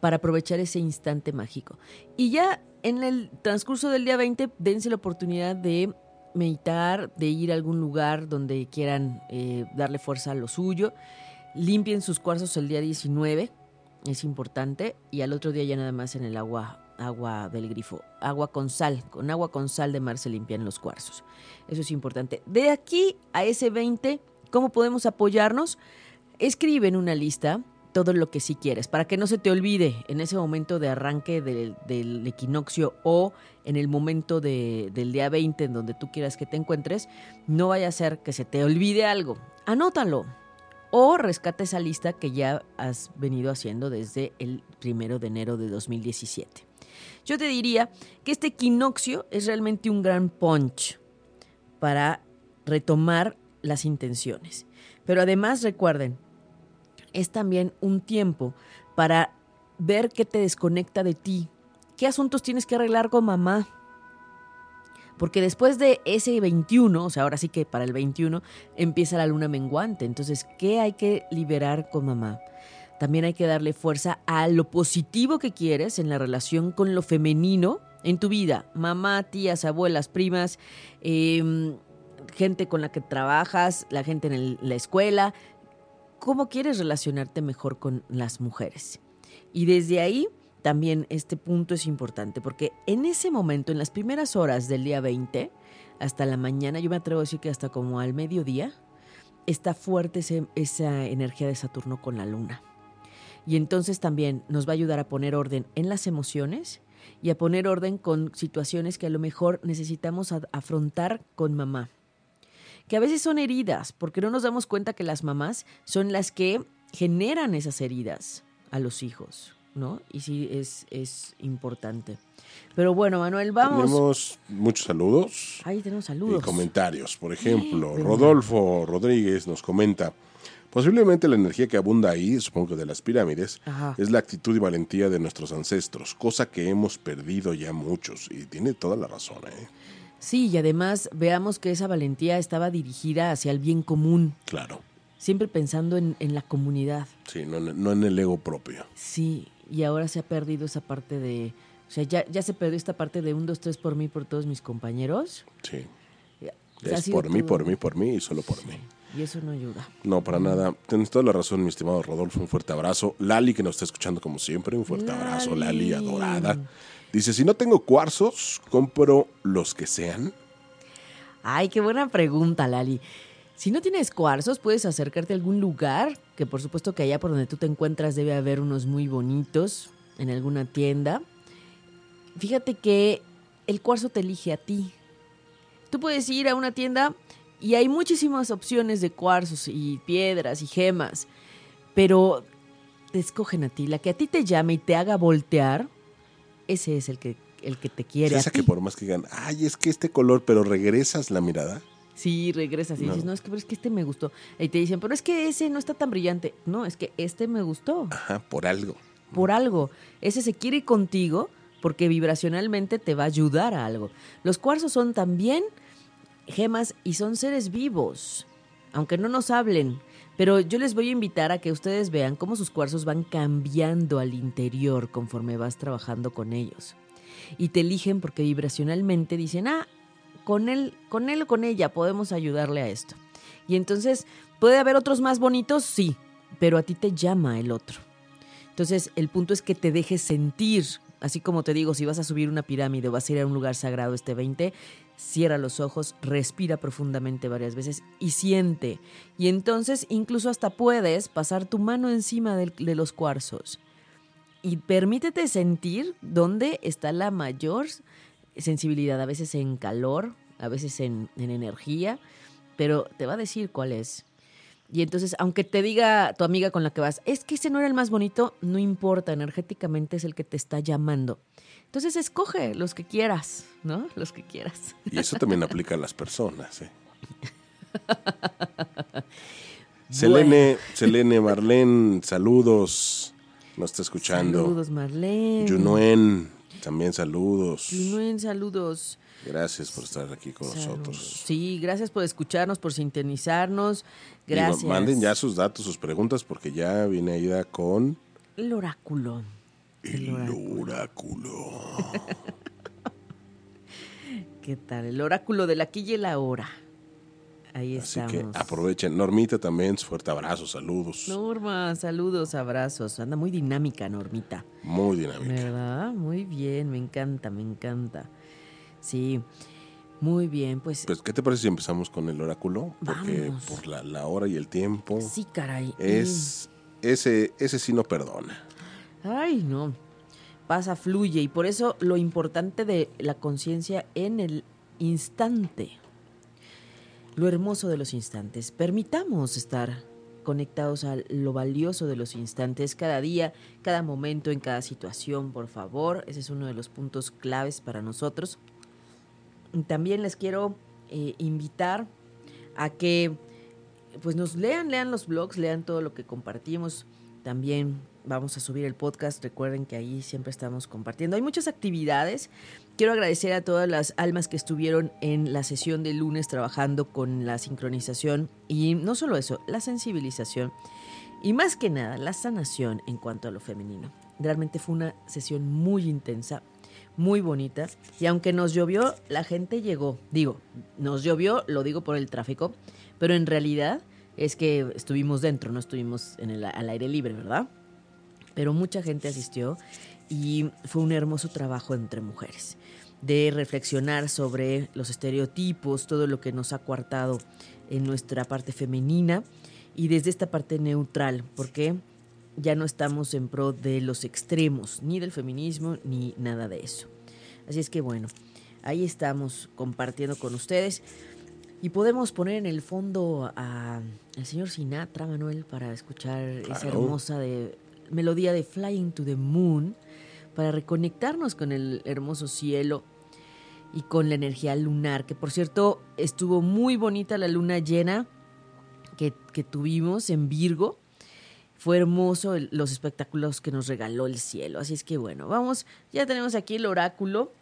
para aprovechar ese instante mágico. Y ya en el transcurso del día 20, dense la oportunidad de meditar, de ir a algún lugar donde quieran eh, darle fuerza a lo suyo. Limpien sus cuarzos el día 19, es importante. Y al otro día ya nada más en el agua agua del grifo, agua con sal, con agua con sal de mar se limpian los cuarzos. Eso es importante. De aquí a ese 20, ¿cómo podemos apoyarnos? Escribe en una lista todo lo que sí quieres, para que no se te olvide en ese momento de arranque del, equinoccio o en el momento del día 20 en donde tú quieras que te encuentres, no vaya a ser que se te olvide algo. Anótalo o rescata esa lista que ya has venido haciendo desde el primero de enero de 2017. Yo te diría que este equinoccio es realmente un gran punch para retomar las intenciones. Pero además recuerden, es también un tiempo para ver qué te desconecta de ti, qué asuntos tienes que arreglar con mamá. Porque después de ese 21, o sea, ahora sí que para el 21 empieza la luna menguante. Entonces, ¿qué hay que liberar con mamá? También hay que darle fuerza a lo positivo que quieres en la relación con lo femenino en tu vida. Mamá, tías, abuelas, primas, em, gente con la que trabajas, la gente en la escuela. ¿Cómo quieres relacionarte mejor con las mujeres? Y desde ahí también este punto es importante, porque en ese momento, en las primeras horas del día 20, hasta la mañana, yo me atrevo a decir que hasta como al mediodía, está fuerte esa energía de Saturno con la luna. Y entonces también nos va a ayudar a poner orden en las emociones y a poner orden con situaciones que a lo mejor necesitamos afrontar con mamá. Que a veces son heridas, porque no nos damos cuenta que las mamás son las que generan esas heridas a los hijos. ¿no? Y sí, es, es importante. Pero bueno, Manuel, vamos. Tenemos muchos saludos. Ahí tenemos saludos. Y comentarios. Por ejemplo, Rodolfo Rodríguez nos comenta. Posiblemente la energía que abunda ahí, supongo que de las pirámides, es la actitud y valentía de nuestros ancestros, cosa que hemos perdido ya muchos. Y tiene toda la razón, ¿eh? Sí, y además veamos que esa valentía estaba dirigida hacia el bien común. Claro. Siempre pensando en, en la comunidad. Sí, no, no en el ego propio. Sí, y ahora se ha perdido esa parte de, o sea, ya, ya se perdió esta parte de un, dos, tres por mí, por todos mis compañeros. Sí. es por mí, por mí, por mí y solo por mí. Y eso no ayuda. No, para nada. Tienes toda la razón, mi estimado Rodolfo. Un fuerte abrazo. Lali, que nos está escuchando como siempre, un fuerte abrazo. Lali, adorada. Dice, si no tengo cuarzos, compro los que sean. Ay, qué buena pregunta, Lali. Si no tienes cuarzos, puedes acercarte a algún lugar, que por supuesto que allá por donde tú te encuentras debe haber unos muy bonitos, en alguna tienda. Fíjate que el cuarzo te elige a ti. Tú puedes ir a una tienda y hay muchísimas opciones de cuarzos y piedras y gemas, pero te escogen a ti. La que a ti te llame y te haga voltear, ese es el que, el que te quiere. esa que por más que digan, ay, es que este color, pero regresas la mirada. Sí, regresas y dices, no, es que, es que este me gustó. Y te dicen, pero es que ese no está tan brillante. No, es que este me gustó. Ajá, por algo. Por algo. Ese se quiere ir contigo porque vibracionalmente te va a ayudar a algo. Los cuarzos son también gemas y son seres vivos, aunque no nos hablen. Pero yo les voy a invitar a que ustedes vean cómo sus cuarzos van cambiando al interior conforme vas trabajando con ellos. Y te eligen porque vibracionalmente dicen, ah, con él, con él o con ella podemos ayudarle a esto. Y entonces, ¿puede haber otros más bonitos? Sí, pero a ti te llama el otro. Entonces, el punto es que te dejes sentir, así como te digo, si vas a subir una pirámide o vas a ir a un lugar sagrado este 20, cierra los ojos, respira profundamente varias veces y siente. Y entonces incluso hasta puedes pasar tu mano encima de, los cuarzos y permítete sentir dónde está la mayor sensibilidad, a veces en calor, a veces en, energía, pero te va a decir cuál es. Y entonces, aunque te diga tu amiga con la que vas, es que ese no era el más bonito, no importa, energéticamente es el que te está llamando. Entonces, escoge los que quieras, ¿no? Los que quieras. Y eso también aplica a las personas, ¿eh? Selene, Selene, Marlene, saludos. Nos está escuchando. Saludos, Marlene. Junuen, también saludos. Junuen, saludos. Gracias por estar aquí con nosotros. Sí, gracias por escucharnos, por sintonizarnos. Gracias. manden ya sus datos, sus preguntas, porque ya viene Aida con... El oráculo. El, oráculo. ¿Qué tal? El oráculo de la quilla y la hora. Ahí Así estamos. que aprovechen. Normita también, fuerte abrazo, saludos. Norma, saludos, abrazos. Anda muy dinámica, Normita. Muy dinámica. ¿Verdad? Muy bien, me encanta, me encanta. Sí, muy bien, pues... Pues, ¿qué te parece si empezamos con el oráculo? Porque por la, hora y el tiempo... Sí, caray. Es... Ese, ese sí no perdona. Ay, no. Pasa, fluye. Y por eso lo importante de la conciencia en el instante. Lo hermoso de los instantes. Permitamos estar conectados a lo valioso de los instantes, cada día, cada momento, en cada situación, por favor. Ese es uno de los puntos claves para nosotros. También les quiero eh, invitar a que pues nos lean, lean los blogs, lean todo lo que compartimos. También vamos a subir el podcast. Recuerden que ahí siempre estamos compartiendo. Hay muchas actividades. Quiero agradecer a todas las almas que estuvieron en la sesión de lunes trabajando con la sincronización y no solo eso, la sensibilización y más que nada la sanación en cuanto a lo femenino. Realmente fue una sesión muy intensa, muy bonita y aunque nos llovió, la gente llegó. Digo, nos llovió, lo digo por el tráfico, pero en realidad es que estuvimos dentro, no estuvimos en el, al aire libre, ¿verdad? Pero mucha gente asistió y fue un hermoso trabajo entre mujeres de reflexionar sobre los estereotipos, todo lo que nos ha coartado en nuestra parte femenina y desde esta parte neutral, porque ya no estamos en pro de los extremos, ni del feminismo, ni nada de eso. Así es que bueno, ahí estamos compartiendo con ustedes y podemos poner en el fondo al señor Sinatra, Manuel, para escuchar esa hermosa de, melodía de Flying to the Moon para reconectarnos con el hermoso cielo y con la energía lunar, que por cierto estuvo muy bonita la luna llena que, tuvimos en Virgo. Fue hermoso los espectáculos que nos regaló el cielo. Así es que bueno, vamos, ya tenemos aquí el oráculo,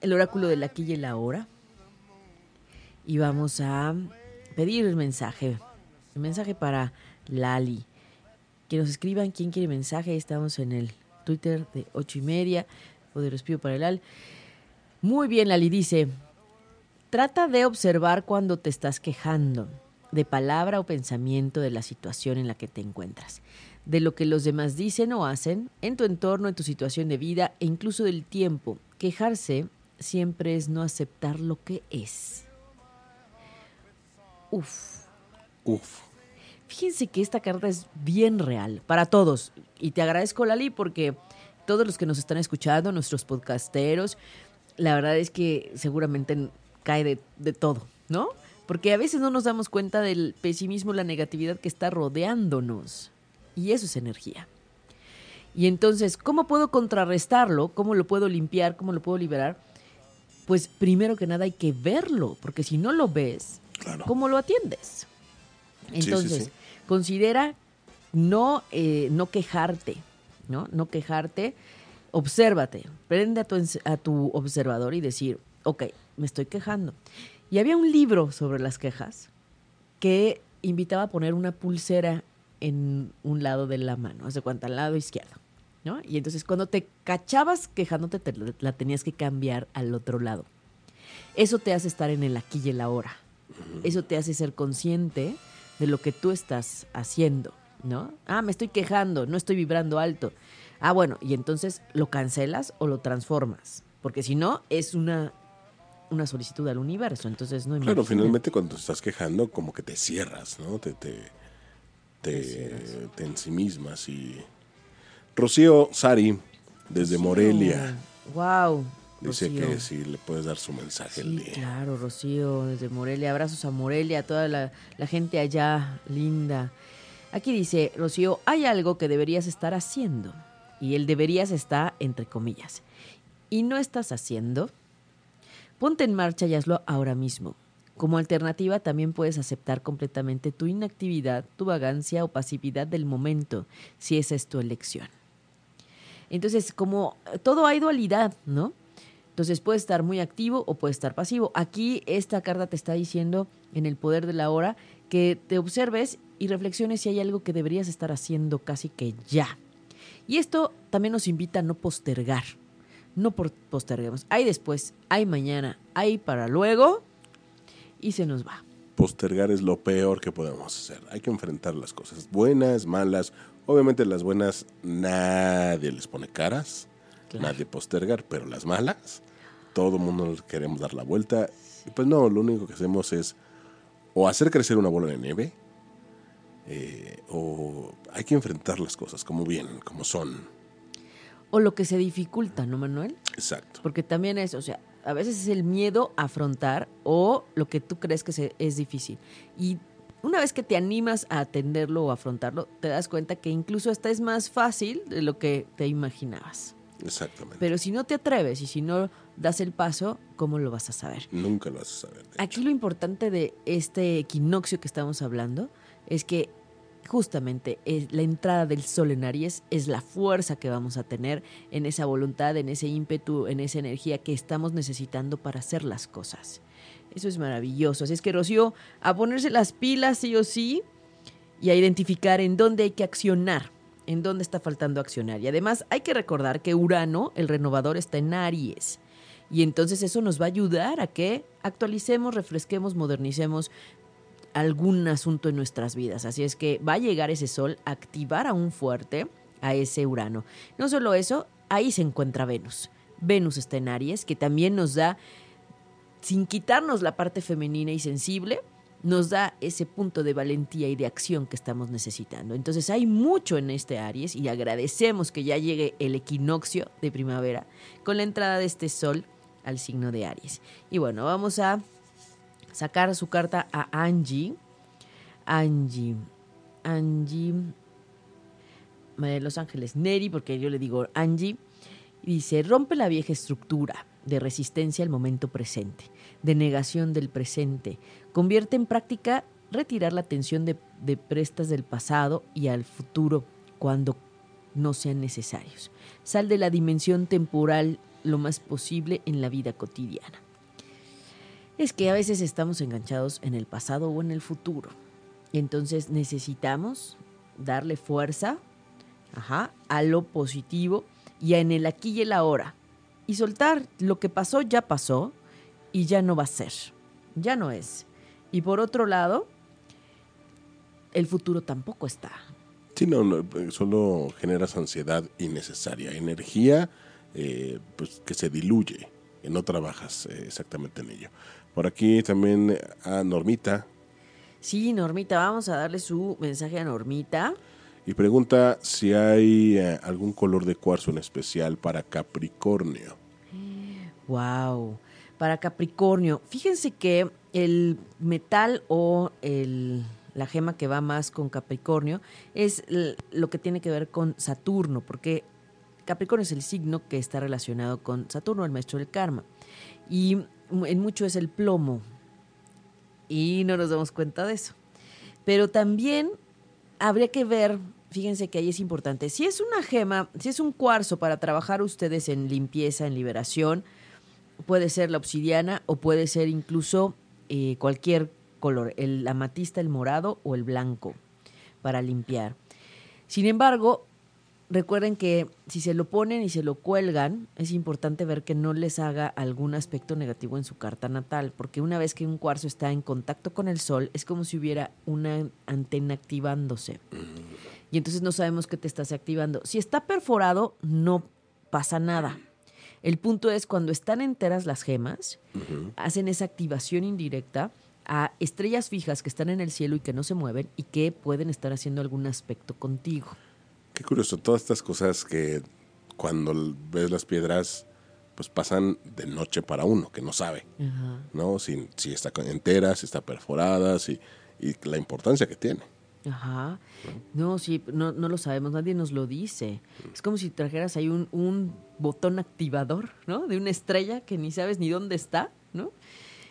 el oráculo de la aquí y la hora. Y vamos a pedir el mensaje, el mensaje para Lali. Que nos escriban quién quiere mensaje. Estamos en el Twitter de ocho y media, Poder Espío para el Al. Muy bien, Lali dice, trata de observar cuando te estás quejando, de palabra o pensamiento de la situación en la que te encuentras, de lo que los demás dicen o hacen, en tu entorno, en tu situación de vida e incluso del tiempo. Quejarse siempre es no aceptar lo que es. Uf. Uf. Fíjense que esta carta es bien real para todos. Y te agradezco, Lali, porque todos los que nos están escuchando, nuestros podcasteros, la verdad es que seguramente cae de, de todo, ¿no? Porque a veces no nos damos cuenta del pesimismo, la negatividad que está rodeándonos. Y eso es energía. Y entonces, ¿cómo puedo contrarrestarlo? ¿Cómo lo puedo limpiar? ¿Cómo lo puedo liberar? Pues primero que nada hay que verlo, porque si no lo ves, ¿cómo lo atiendes? Entonces, considera no, eh, no quejarte, ¿no? No quejarte, obsérvate, prende a tu, a tu observador y decir, ok, me estoy quejando. Y había un libro sobre las quejas que invitaba a poner una pulsera en un lado de la mano, hace cuenta, al lado izquierdo. ¿no? Y entonces cuando te cachabas quejándote, te la tenías que cambiar al otro lado. Eso te hace estar en el aquí y el ahora. Eso te hace ser consciente de lo que tú estás haciendo, ¿no? Ah, me estoy quejando, no estoy vibrando alto. Ah, bueno, y entonces lo cancelas o lo transformas, porque si no es una una solicitud al universo, entonces no Claro, finalmente cuando estás quejando como que te cierras, ¿no? Te te te, te ensimismas y Rocío Sari desde Morelia. Wow. Dice que si le puedes dar su mensaje sí, Claro, Rocío, desde Morelia. Abrazos a Morelia, a toda la, la, gente allá, linda. Aquí dice, Rocío, hay algo que deberías estar haciendo. Y el deberías está entre comillas. Y no estás haciendo. Ponte en marcha y hazlo ahora mismo. Como alternativa también puedes aceptar completamente tu inactividad, tu vagancia o pasividad del momento, si esa es tu elección. Entonces, como todo hay dualidad, ¿no? Entonces puede estar muy activo o puede estar pasivo. Aquí esta carta te está diciendo en el poder de la hora que te observes y reflexiones si hay algo que deberías estar haciendo casi que ya. Y esto también nos invita a no postergar. No posterguemos. Hay después, hay mañana, hay para luego y se nos va. Postergar es lo peor que podemos hacer. Hay que enfrentar las cosas buenas, malas. Obviamente las buenas nadie les pone caras nadie postergar, pero las malas, todo el mundo queremos dar la vuelta. Y pues no, lo único que hacemos es o hacer crecer una bola de nieve, eh, o hay que enfrentar las cosas como vienen, como son. O lo que se dificulta, ¿no, Manuel? Exacto. Porque también es, o sea, a veces es el miedo a afrontar o lo que tú crees que es difícil. Y una vez que te animas a atenderlo o afrontarlo, te das cuenta que incluso hasta es más fácil de lo que te imaginabas. Exactamente. Pero si no te atreves y si no das el paso, ¿cómo lo vas a saber? Nunca lo vas a saber. Aquí lo importante de este equinoccio que estamos hablando es que justamente es la entrada del sol en Aries es la fuerza que vamos a tener en esa voluntad, en ese ímpetu, en esa energía que estamos necesitando para hacer las cosas. Eso es maravilloso. Así es que Rocío, a ponerse las pilas sí o sí y a identificar en dónde hay que accionar, en dónde está faltando accionar. Y además hay que recordar que Urano, el renovador, está en Aries. Y entonces eso nos va a ayudar a que actualicemos, refresquemos, modernicemos algún asunto en nuestras vidas. Así es que va a llegar ese sol a activar aún fuerte a ese Urano. No solo eso, ahí se encuentra Venus. Venus está en Aries, que también nos da, sin quitarnos la parte femenina y sensible, nos da ese punto de valentía y de acción que estamos necesitando. Entonces hay mucho en este Aries y agradecemos que ya llegue el equinoccio de primavera con la entrada de este sol al signo de Aries. Y bueno, vamos a sacar su carta a Angie. Angie. Angie. de Los Ángeles. Neri, porque yo le digo Angie. Dice, rompe la vieja estructura de resistencia al momento presente, de negación del presente. Convierte en práctica retirar la atención de, de prestas del pasado y al futuro cuando no sean necesarios. Sal de la dimensión temporal lo más posible en la vida cotidiana. Es que a veces estamos enganchados en el pasado o en el futuro. Y entonces necesitamos darle fuerza a lo positivo y en el aquí y el ahora. Y soltar lo que pasó ya pasó y ya no va a ser. Ya no es. Y por otro lado, el futuro tampoco está. Sí, no, no, solo generas ansiedad innecesaria, energía eh, pues, que se diluye, que no trabajas eh, exactamente en ello. Por aquí también a Normita Sí, Normita, vamos a darle su mensaje a Normita. y pregunta si hay eh, algún color de cuarzo en especial para Capricornio. Wow. Para Capricornio, fíjense que el metal o el, la gema que va más con Capricornio es lo que tiene que ver con Saturno, porque Capricornio es el signo que está relacionado con Saturno, el maestro del karma. Y en mucho es el plomo. Y no nos damos cuenta de eso. Pero también habría que ver, fíjense que ahí es importante, si es una gema, si es un cuarzo para trabajar ustedes en limpieza, en liberación, puede ser la obsidiana o puede ser incluso eh, cualquier color, el amatista, el morado o el blanco para limpiar. Sin embargo, recuerden que si se lo ponen y se lo cuelgan, es importante ver que no les haga algún aspecto negativo en su carta natal, porque una vez que un cuarzo está en contacto con el sol, es como si hubiera una antena activándose. Y entonces no sabemos qué te estás activando. Si está perforado, no pasa nada. El punto es cuando están enteras las gemas, hacen esa activación indirecta a estrellas fijas que están en el cielo y que no se mueven y que pueden estar haciendo algún aspecto contigo. Qué curioso, todas estas cosas que cuando ves las piedras, pues pasan de noche para uno, que no sabe, Ajá. ¿no? Si, si está entera, si está perforada, si, y la importancia que tiene. Ajá. No, sí, no, no lo sabemos, nadie nos lo dice. Es como si trajeras ahí un, un botón activador, ¿no? De una estrella que ni sabes ni dónde está, ¿no?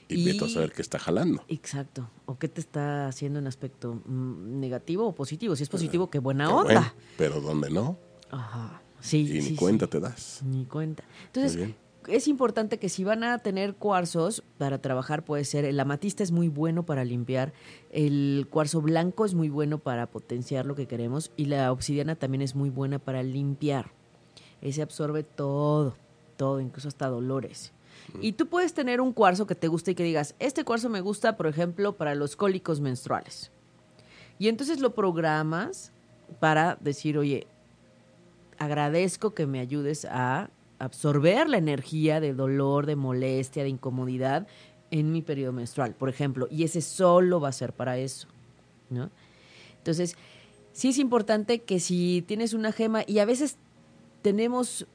Y, vete a saber qué está jalando. Exacto. ¿O qué te está haciendo en aspecto mm, negativo o positivo? Si es positivo, qué buena Qué onda. bueno, pero donde no, Ajá. Sí, y sí, ni sí. cuenta te das. Ni cuenta. Entonces. Es importante que si van a tener cuarzos para trabajar, puede ser el amatista es muy bueno para limpiar, el cuarzo blanco es muy bueno para potenciar lo que queremos y la obsidiana también es muy buena para limpiar. Ese absorbe todo, todo, incluso hasta dolores. Y tú puedes tener un cuarzo que te guste y que digas, este cuarzo me gusta, por ejemplo, para los cólicos menstruales. Y entonces lo programas para decir, oye, agradezco que me ayudes a absorber la energía de dolor, de molestia, de incomodidad en mi periodo menstrual, por ejemplo, y ese solo va a ser para eso, ¿no? Entonces, sí es importante que si tienes una gema y a veces tenemos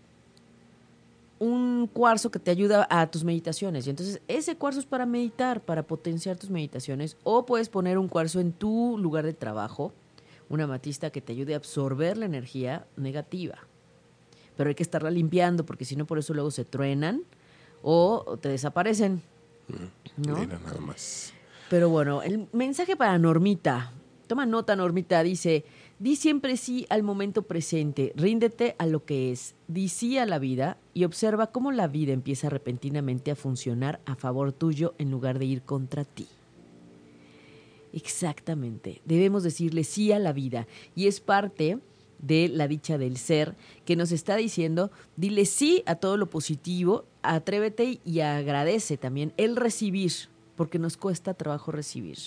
un cuarzo que te ayuda a tus meditaciones. Y entonces ese cuarzo es para meditar, para potenciar tus meditaciones. O puedes poner un cuarzo en tu lugar de trabajo, una amatista que te ayude a absorber la energía negativa. Pero hay que estarla limpiando porque si no por eso luego se truenan o te desaparecen. ¿no? Mira nada más. Pero bueno, el mensaje para Normita. Toma nota, Normita. Dice, di siempre sí al momento presente, ríndete a lo que es, di sí a la vida y observa cómo la vida empieza repentinamente a funcionar a favor tuyo en lugar de ir contra ti. Exactamente, debemos decirle sí a la vida y es parte de la dicha del ser que nos está diciendo, dile sí a todo lo positivo, atrévete y agradece también el recibir, porque nos cuesta trabajo recibir.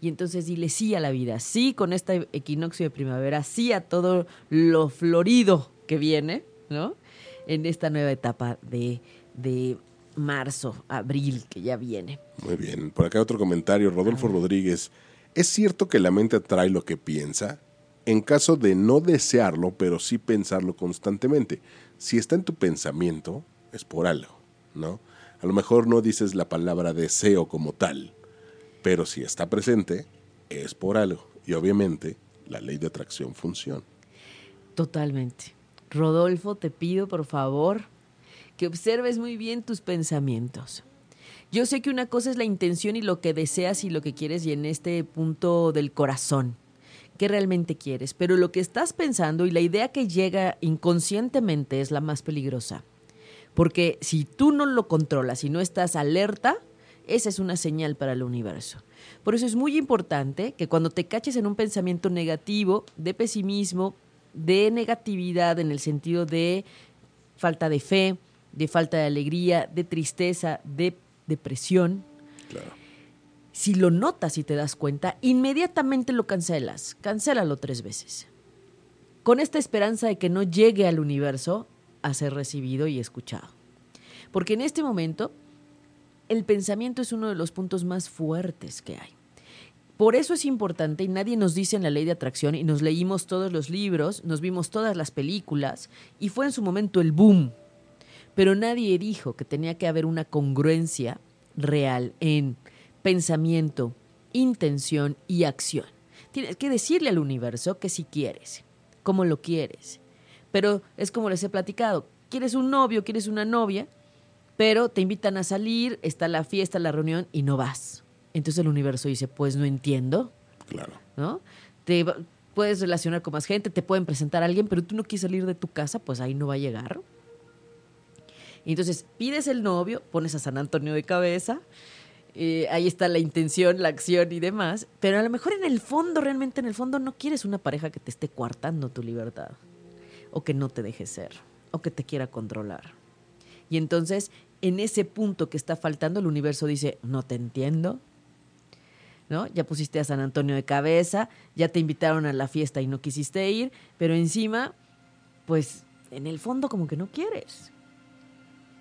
Y entonces dile sí a la vida, sí con este equinoccio de primavera, sí a todo lo florido que viene, ¿no? En esta nueva etapa de, de marzo, abril, que ya viene. Muy bien. Por acá otro comentario. Rodolfo Rodríguez. ¿Es cierto que la mente atrae lo que piensa? En caso de no desearlo, pero sí pensarlo constantemente. Si está en tu pensamiento, es por algo, ¿no? A lo mejor no dices la palabra deseo como tal, pero si está presente, es por algo. Y obviamente la ley de atracción funciona. Totalmente. Rodolfo, te pido por favor que observes muy bien tus pensamientos. Yo sé que una cosa es la intención y lo que deseas y lo que quieres y en este punto del corazón, ¿qué realmente quieres? Pero lo que estás pensando y la idea que llega inconscientemente es la más peligrosa. Porque si tú no lo controlas y no estás alerta, esa es una señal para el universo. Por eso es muy importante que cuando te caches en un pensamiento negativo, de pesimismo, de negatividad en el sentido de falta de fe, de falta de alegría, de tristeza, de depresión, Claro. Si lo notas y te das cuenta, inmediatamente lo cancelas. Cancélalo tres veces. Con esta esperanza de que no llegue al universo a ser recibido y escuchado. Porque en este momento el pensamiento es uno de los puntos más fuertes que hay. Por eso es importante, y nadie nos dice en la ley de atracción, y nos leímos todos los libros, nos vimos todas las películas, y fue en su momento el boom. Pero nadie dijo que tenía que haber una congruencia real en pensamiento, intención y acción. Tienes que decirle al universo que si quieres, cómo lo quieres. Pero es como les he platicado, quieres un novio, quieres una novia, pero te invitan a salir, está la fiesta, la reunión y no vas. Entonces el universo dice, pues no entiendo, Claro. ¿no? Te puedes relacionar con más gente, te pueden presentar a alguien, pero tú no quieres salir de tu casa, pues ahí no va a llegar. Y entonces pides el novio, pones a San Antonio de cabeza, eh, ahí está la intención, la acción y demás, pero a lo mejor en el fondo, realmente en el fondo no quieres una pareja que te esté coartando tu libertad, o que no te deje ser, o que te quiera controlar. Y entonces, en ese punto que está faltando, el universo dice, no te entiendo, ¿no? Ya pusiste a San Antonio de cabeza, ya te invitaron a la fiesta y no quisiste ir, pero encima, pues en el fondo como que no quieres.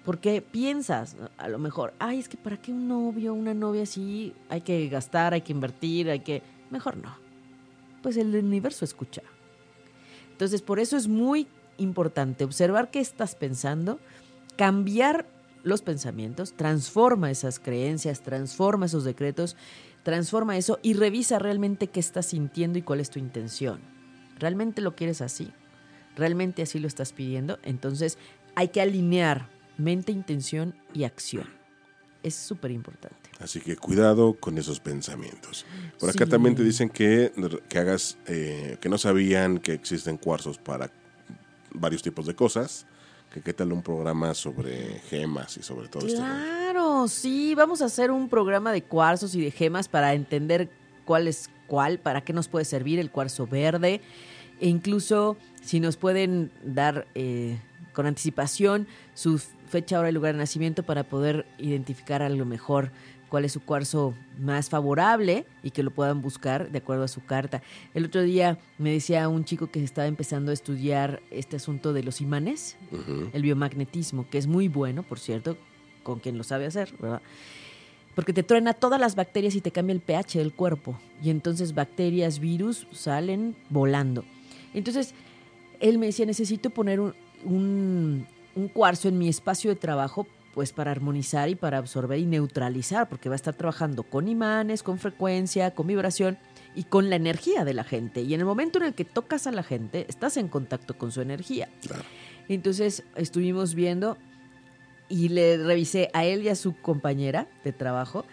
Porque piensas, a lo mejor, ay, es que para qué un novio, una novia así, hay que gastar, hay que invertir, hay que... Mejor no. Pues el universo escucha. Entonces, por eso es muy importante observar qué estás pensando, cambiar los pensamientos, transforma esas creencias, transforma esos decretos, transforma eso y revisa realmente qué estás sintiendo y cuál es tu intención. ¿Realmente lo quieres así? ¿Realmente así lo estás pidiendo? Entonces hay que alinear mente, intención y acción. Es súper importante. Así que cuidado con esos pensamientos. Por acá Sí. también te dicen que, que hagas, eh, que no sabían que existen cuarzos para varios tipos de cosas. Que qué tal un programa sobre gemas y sobre todo rollo? Claro, sí, vamos a hacer un programa de cuarzos y de gemas para entender cuál es cuál, para qué nos puede servir el cuarzo verde, e incluso si nos pueden dar eh, con anticipación su fecha, hora y lugar de nacimiento para poder identificar a lo mejor cuál es su cuarzo más favorable y que lo puedan buscar de acuerdo a su carta. El otro día me decía un chico que estaba empezando a estudiar este asunto de los imanes, el biomagnetismo, que es muy bueno, por cierto, con quien lo sabe hacer, ¿verdad? Porque te truena todas las bacterias y te cambia el pH del cuerpo. Y entonces bacterias, virus salen volando. Entonces, él me decía, necesito poner un, un- un cuarzo en mi espacio de trabajo pues para armonizar y para absorber y neutralizar, porque va a estar trabajando con imanes, con frecuencia, con vibración y con la energía de la gente. Y en el momento en el que tocas a la gente, estás en contacto con su energía. Entonces estuvimos viendo y le revisé a él y a su compañera de trabajo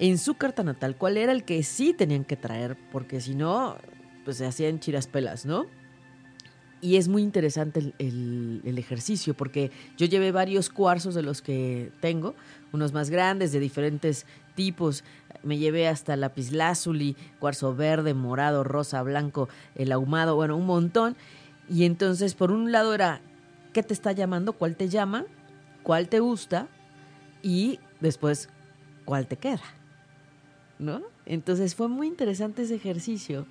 en su carta natal cuál era el que sí tenían que traer, porque si no, pues se hacían chiraspelas, ¿no? Y es muy interesante el, ejercicio, porque yo llevé varios cuarzos de los que tengo, unos más grandes, de diferentes tipos. Me llevé hasta lapislázuli, cuarzo verde, morado, rosa, blanco, el ahumado, bueno, un montón. Y entonces, por un lado era, ¿qué te está llamando? ¿Cuál te llama? ¿Cuál te gusta? Y después, ¿cuál te queda? ¿No? Entonces fue muy interesante ese ejercicio,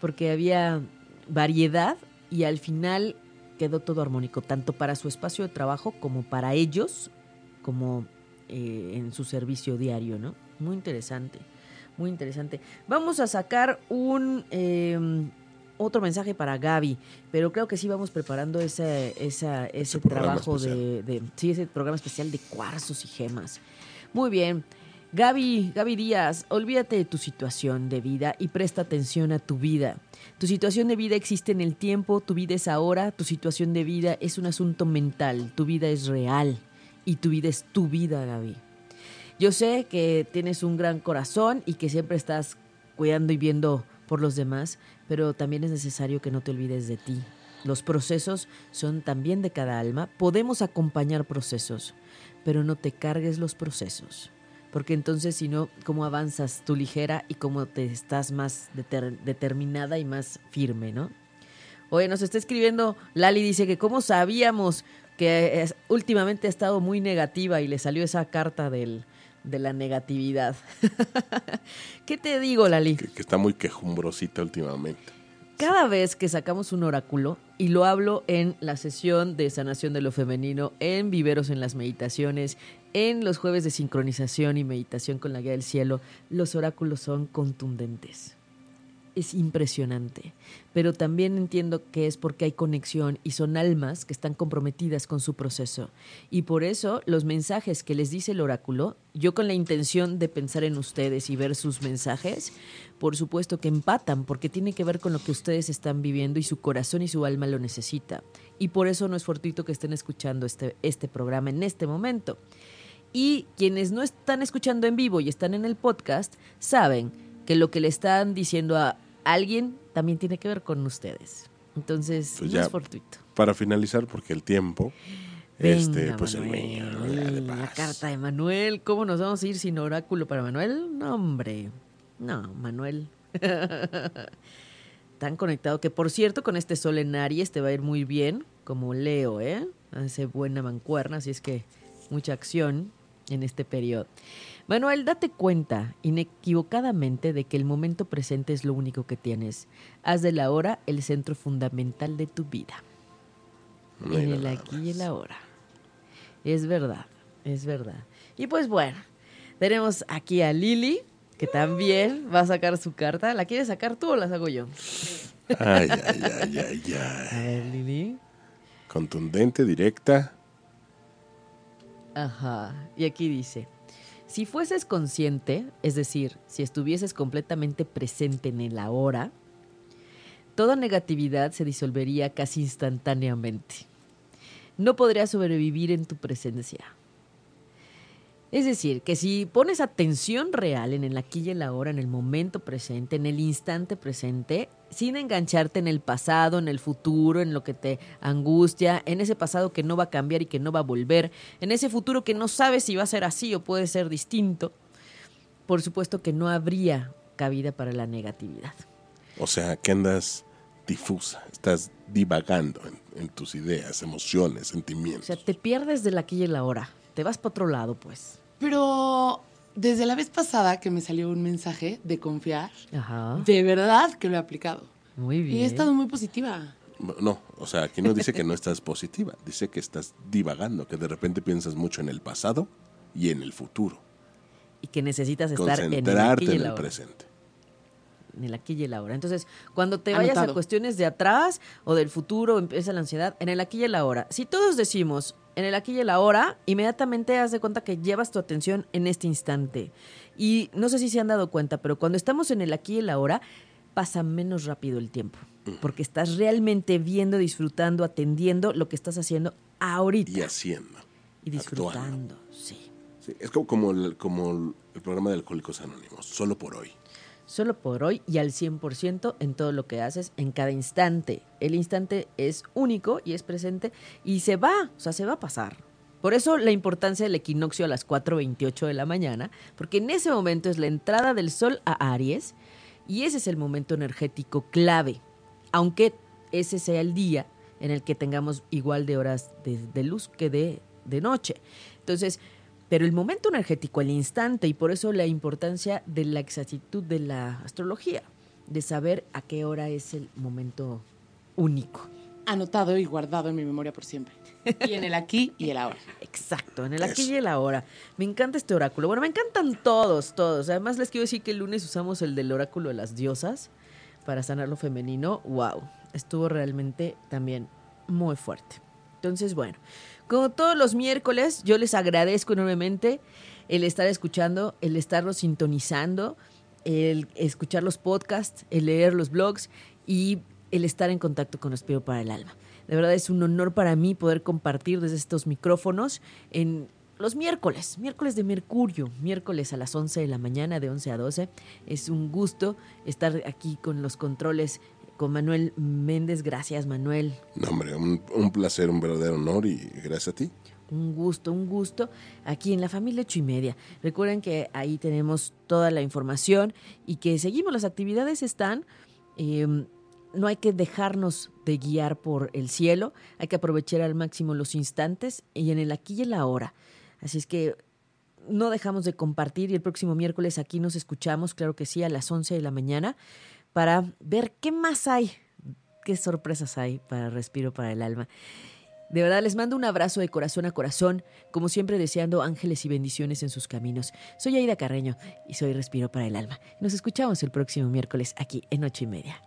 porque había variedad y al final quedó todo armónico, tanto para su espacio de trabajo como para ellos, como eh, en su servicio diario, ¿no? Muy interesante, muy interesante. Vamos a sacar un eh, otro mensaje para Gaby, pero creo que sí vamos preparando ese, esa- ese programa trabajo de, de- sí, ese programa especial de cuarzos y gemas. Muy bien. Gaby, Gaby Díaz, olvídate de tu situación de vida y presta atención a tu vida. Tu situación de vida existe en el tiempo, tu vida es ahora, tu situación de vida es un asunto mental, tu vida es real y tu vida es tu vida, Gaby. Yo sé que tienes un gran corazón y que siempre estás cuidando y viendo por los demás, pero también es necesario que no te olvides de ti. Los procesos son también de cada alma. Podemos acompañar procesos, pero no te cargues los procesos. Porque entonces, si no, ¿cómo avanzas tú ligera y cómo te estás más deter- determinada y más firme, ¿no? Oye, nos está escribiendo Lali, dice que cómo sabíamos que es- últimamente ha estado muy negativa y le salió esa carta del, de la negatividad. ¿Qué te digo, Lali? Que, que está muy quejumbrosita últimamente. Cada vez que sacamos un oráculo, y lo hablo en la sesión de sanación de lo femenino, en Viveros en las meditaciones, en los jueves de sincronización y meditación con la guía del cielo, los oráculos son contundentes. Es impresionante, pero también entiendo que es porque hay conexión y son almas que están comprometidas con su proceso. Y por eso los mensajes que les dice el oráculo, yo con la intención de pensar en ustedes y ver sus mensajes, por supuesto que empatan, porque tiene que ver con lo que ustedes están viviendo y su corazón y su alma lo necesita. Y por eso no es fortuito que estén escuchando este, este programa en este momento. Y quienes no están escuchando en vivo y están en el podcast, saben que lo que le están diciendo a alguien también tiene que ver con ustedes. Entonces, Pues no es fortuito. Para finalizar, porque el tiempo, este, Venga, pues el Manuel, mío, ¿no? Ya de la paz. carta de Manuel. ¿Cómo nos vamos a ir sin oráculo para Manuel? No, hombre. No, Manuel. Tan conectado que, por cierto, con este sol en Aries te va a ir muy bien, como Leo, ¿eh? Hace buena mancuerna, así es que mucha acción en este periodo. Manuel, date cuenta inequivocadamente de que el momento presente es lo único que tienes. Haz de la hora el centro fundamental de tu vida Mira en el aquí y el ahora. Es verdad, es verdad. Y pues bueno, tenemos aquí a Lili, que también va a sacar su carta. ¿La quieres sacar tú o la saco yo? Ay, ay, ay, ay, ay. A ver, Lili. Contundente, directa. Ajá. Y aquí dice, si fueses consciente, es decir, si estuvieses completamente presente en el ahora, toda negatividad se disolvería casi instantáneamente. No podrías sobrevivir en tu presencia. Es decir, que si pones atención real en el aquí y el ahora, en el momento presente, en el instante presente, sin engancharte en el pasado, en el futuro, en lo que te angustia, en ese pasado que no va a cambiar y que no va a volver, en ese futuro que no sabes si va a ser así o puede ser distinto, por supuesto que no habría cabida para la negatividad. O sea, que andas difusa, estás divagando en, en tus ideas, emociones, O sentimientos. sea, te pierdes del aquí y el ahora, te vas para otro lado, pues. Pero desde la vez pasada que me salió un mensaje de confiar, Ajá. de verdad que lo he aplicado. Muy bien. Y he estado muy positiva. No, o sea, aquí no dice que no estás positiva, dice que estás divagando, que de repente piensas mucho en el pasado y en el futuro. Y que necesitas estar en el aquí y en el el ahora. presente. en el aquí y el ahora. Entonces, cuando te vayas a cuestiones de atrás o del futuro, empieza la ansiedad, en el aquí y el ahora. Si todos decimos, en el aquí y el ahora, inmediatamente haz de cuenta que llevas tu atención en este instante. Y no sé si se han dado cuenta, pero cuando estamos en el aquí y el ahora, pasa menos rápido el tiempo. Porque estás realmente viendo, disfrutando, atendiendo lo que estás haciendo ahorita. Y haciendo. Y disfrutando, sí. Sí, es como, como, el, como el programa de Alcohólicos Anónimos, solo por hoy. Solo por hoy y al 100% en todo lo que haces en cada instante. El instante es único y es presente y se va, o sea, se va a pasar. Por eso la importancia del equinoccio a las 4.28 de la mañana, porque en ese momento es la entrada del sol a Aries y ese es el momento energético clave, aunque ese sea el día en el que tengamos igual de horas de, luz que de, de noche. Entonces, pero el momento energético, el instante, y por eso la importancia de la exactitud de la astrología, de saber a qué hora es el momento único. Anotado y guardado en mi memoria por siempre. Y en el aquí y el ahora. Exacto, en el aquí y el ahora. Me encanta este oráculo. Bueno, me encantan todos, todos. Además, les quiero decir que el lunes usamos el del oráculo de las diosas para sanar lo femenino. ¡Wow! Estuvo realmente también muy fuerte. Entonces, bueno, como todos los miércoles, yo les agradezco enormemente el estar escuchando, el estarlos sintonizando, el escuchar los podcasts, el leer los blogs y el estar en contacto con Respiro para el Alma. De verdad es un honor para mí poder compartir desde estos micrófonos en los miércoles, miércoles de Mercurio, miércoles a las 11 de la mañana, de 11 a 12. Es un gusto estar aquí con los controles con Manuel Méndez. Gracias, Manuel. No, hombre, un, un placer, un verdadero honor y gracias a ti. Un gusto, un gusto aquí en la familia ocho y media. Recuerden que ahí tenemos toda la información y que seguimos. Las actividades están. eh, no hay que dejarnos de guiar por el cielo. Hay que aprovechar al máximo los instantes y en el aquí y el ahora. Así es que no dejamos de compartir y el próximo miércoles aquí nos escuchamos, claro que sí, a las 11 de la mañana para ver qué más hay, qué sorpresas hay para Respiro para el Alma. De verdad, les mando un abrazo de corazón a corazón, como siempre deseando ángeles y bendiciones en sus caminos. Soy Aida Carreño y soy Respiro para el Alma. Nos escuchamos el próximo miércoles aquí en ocho y media.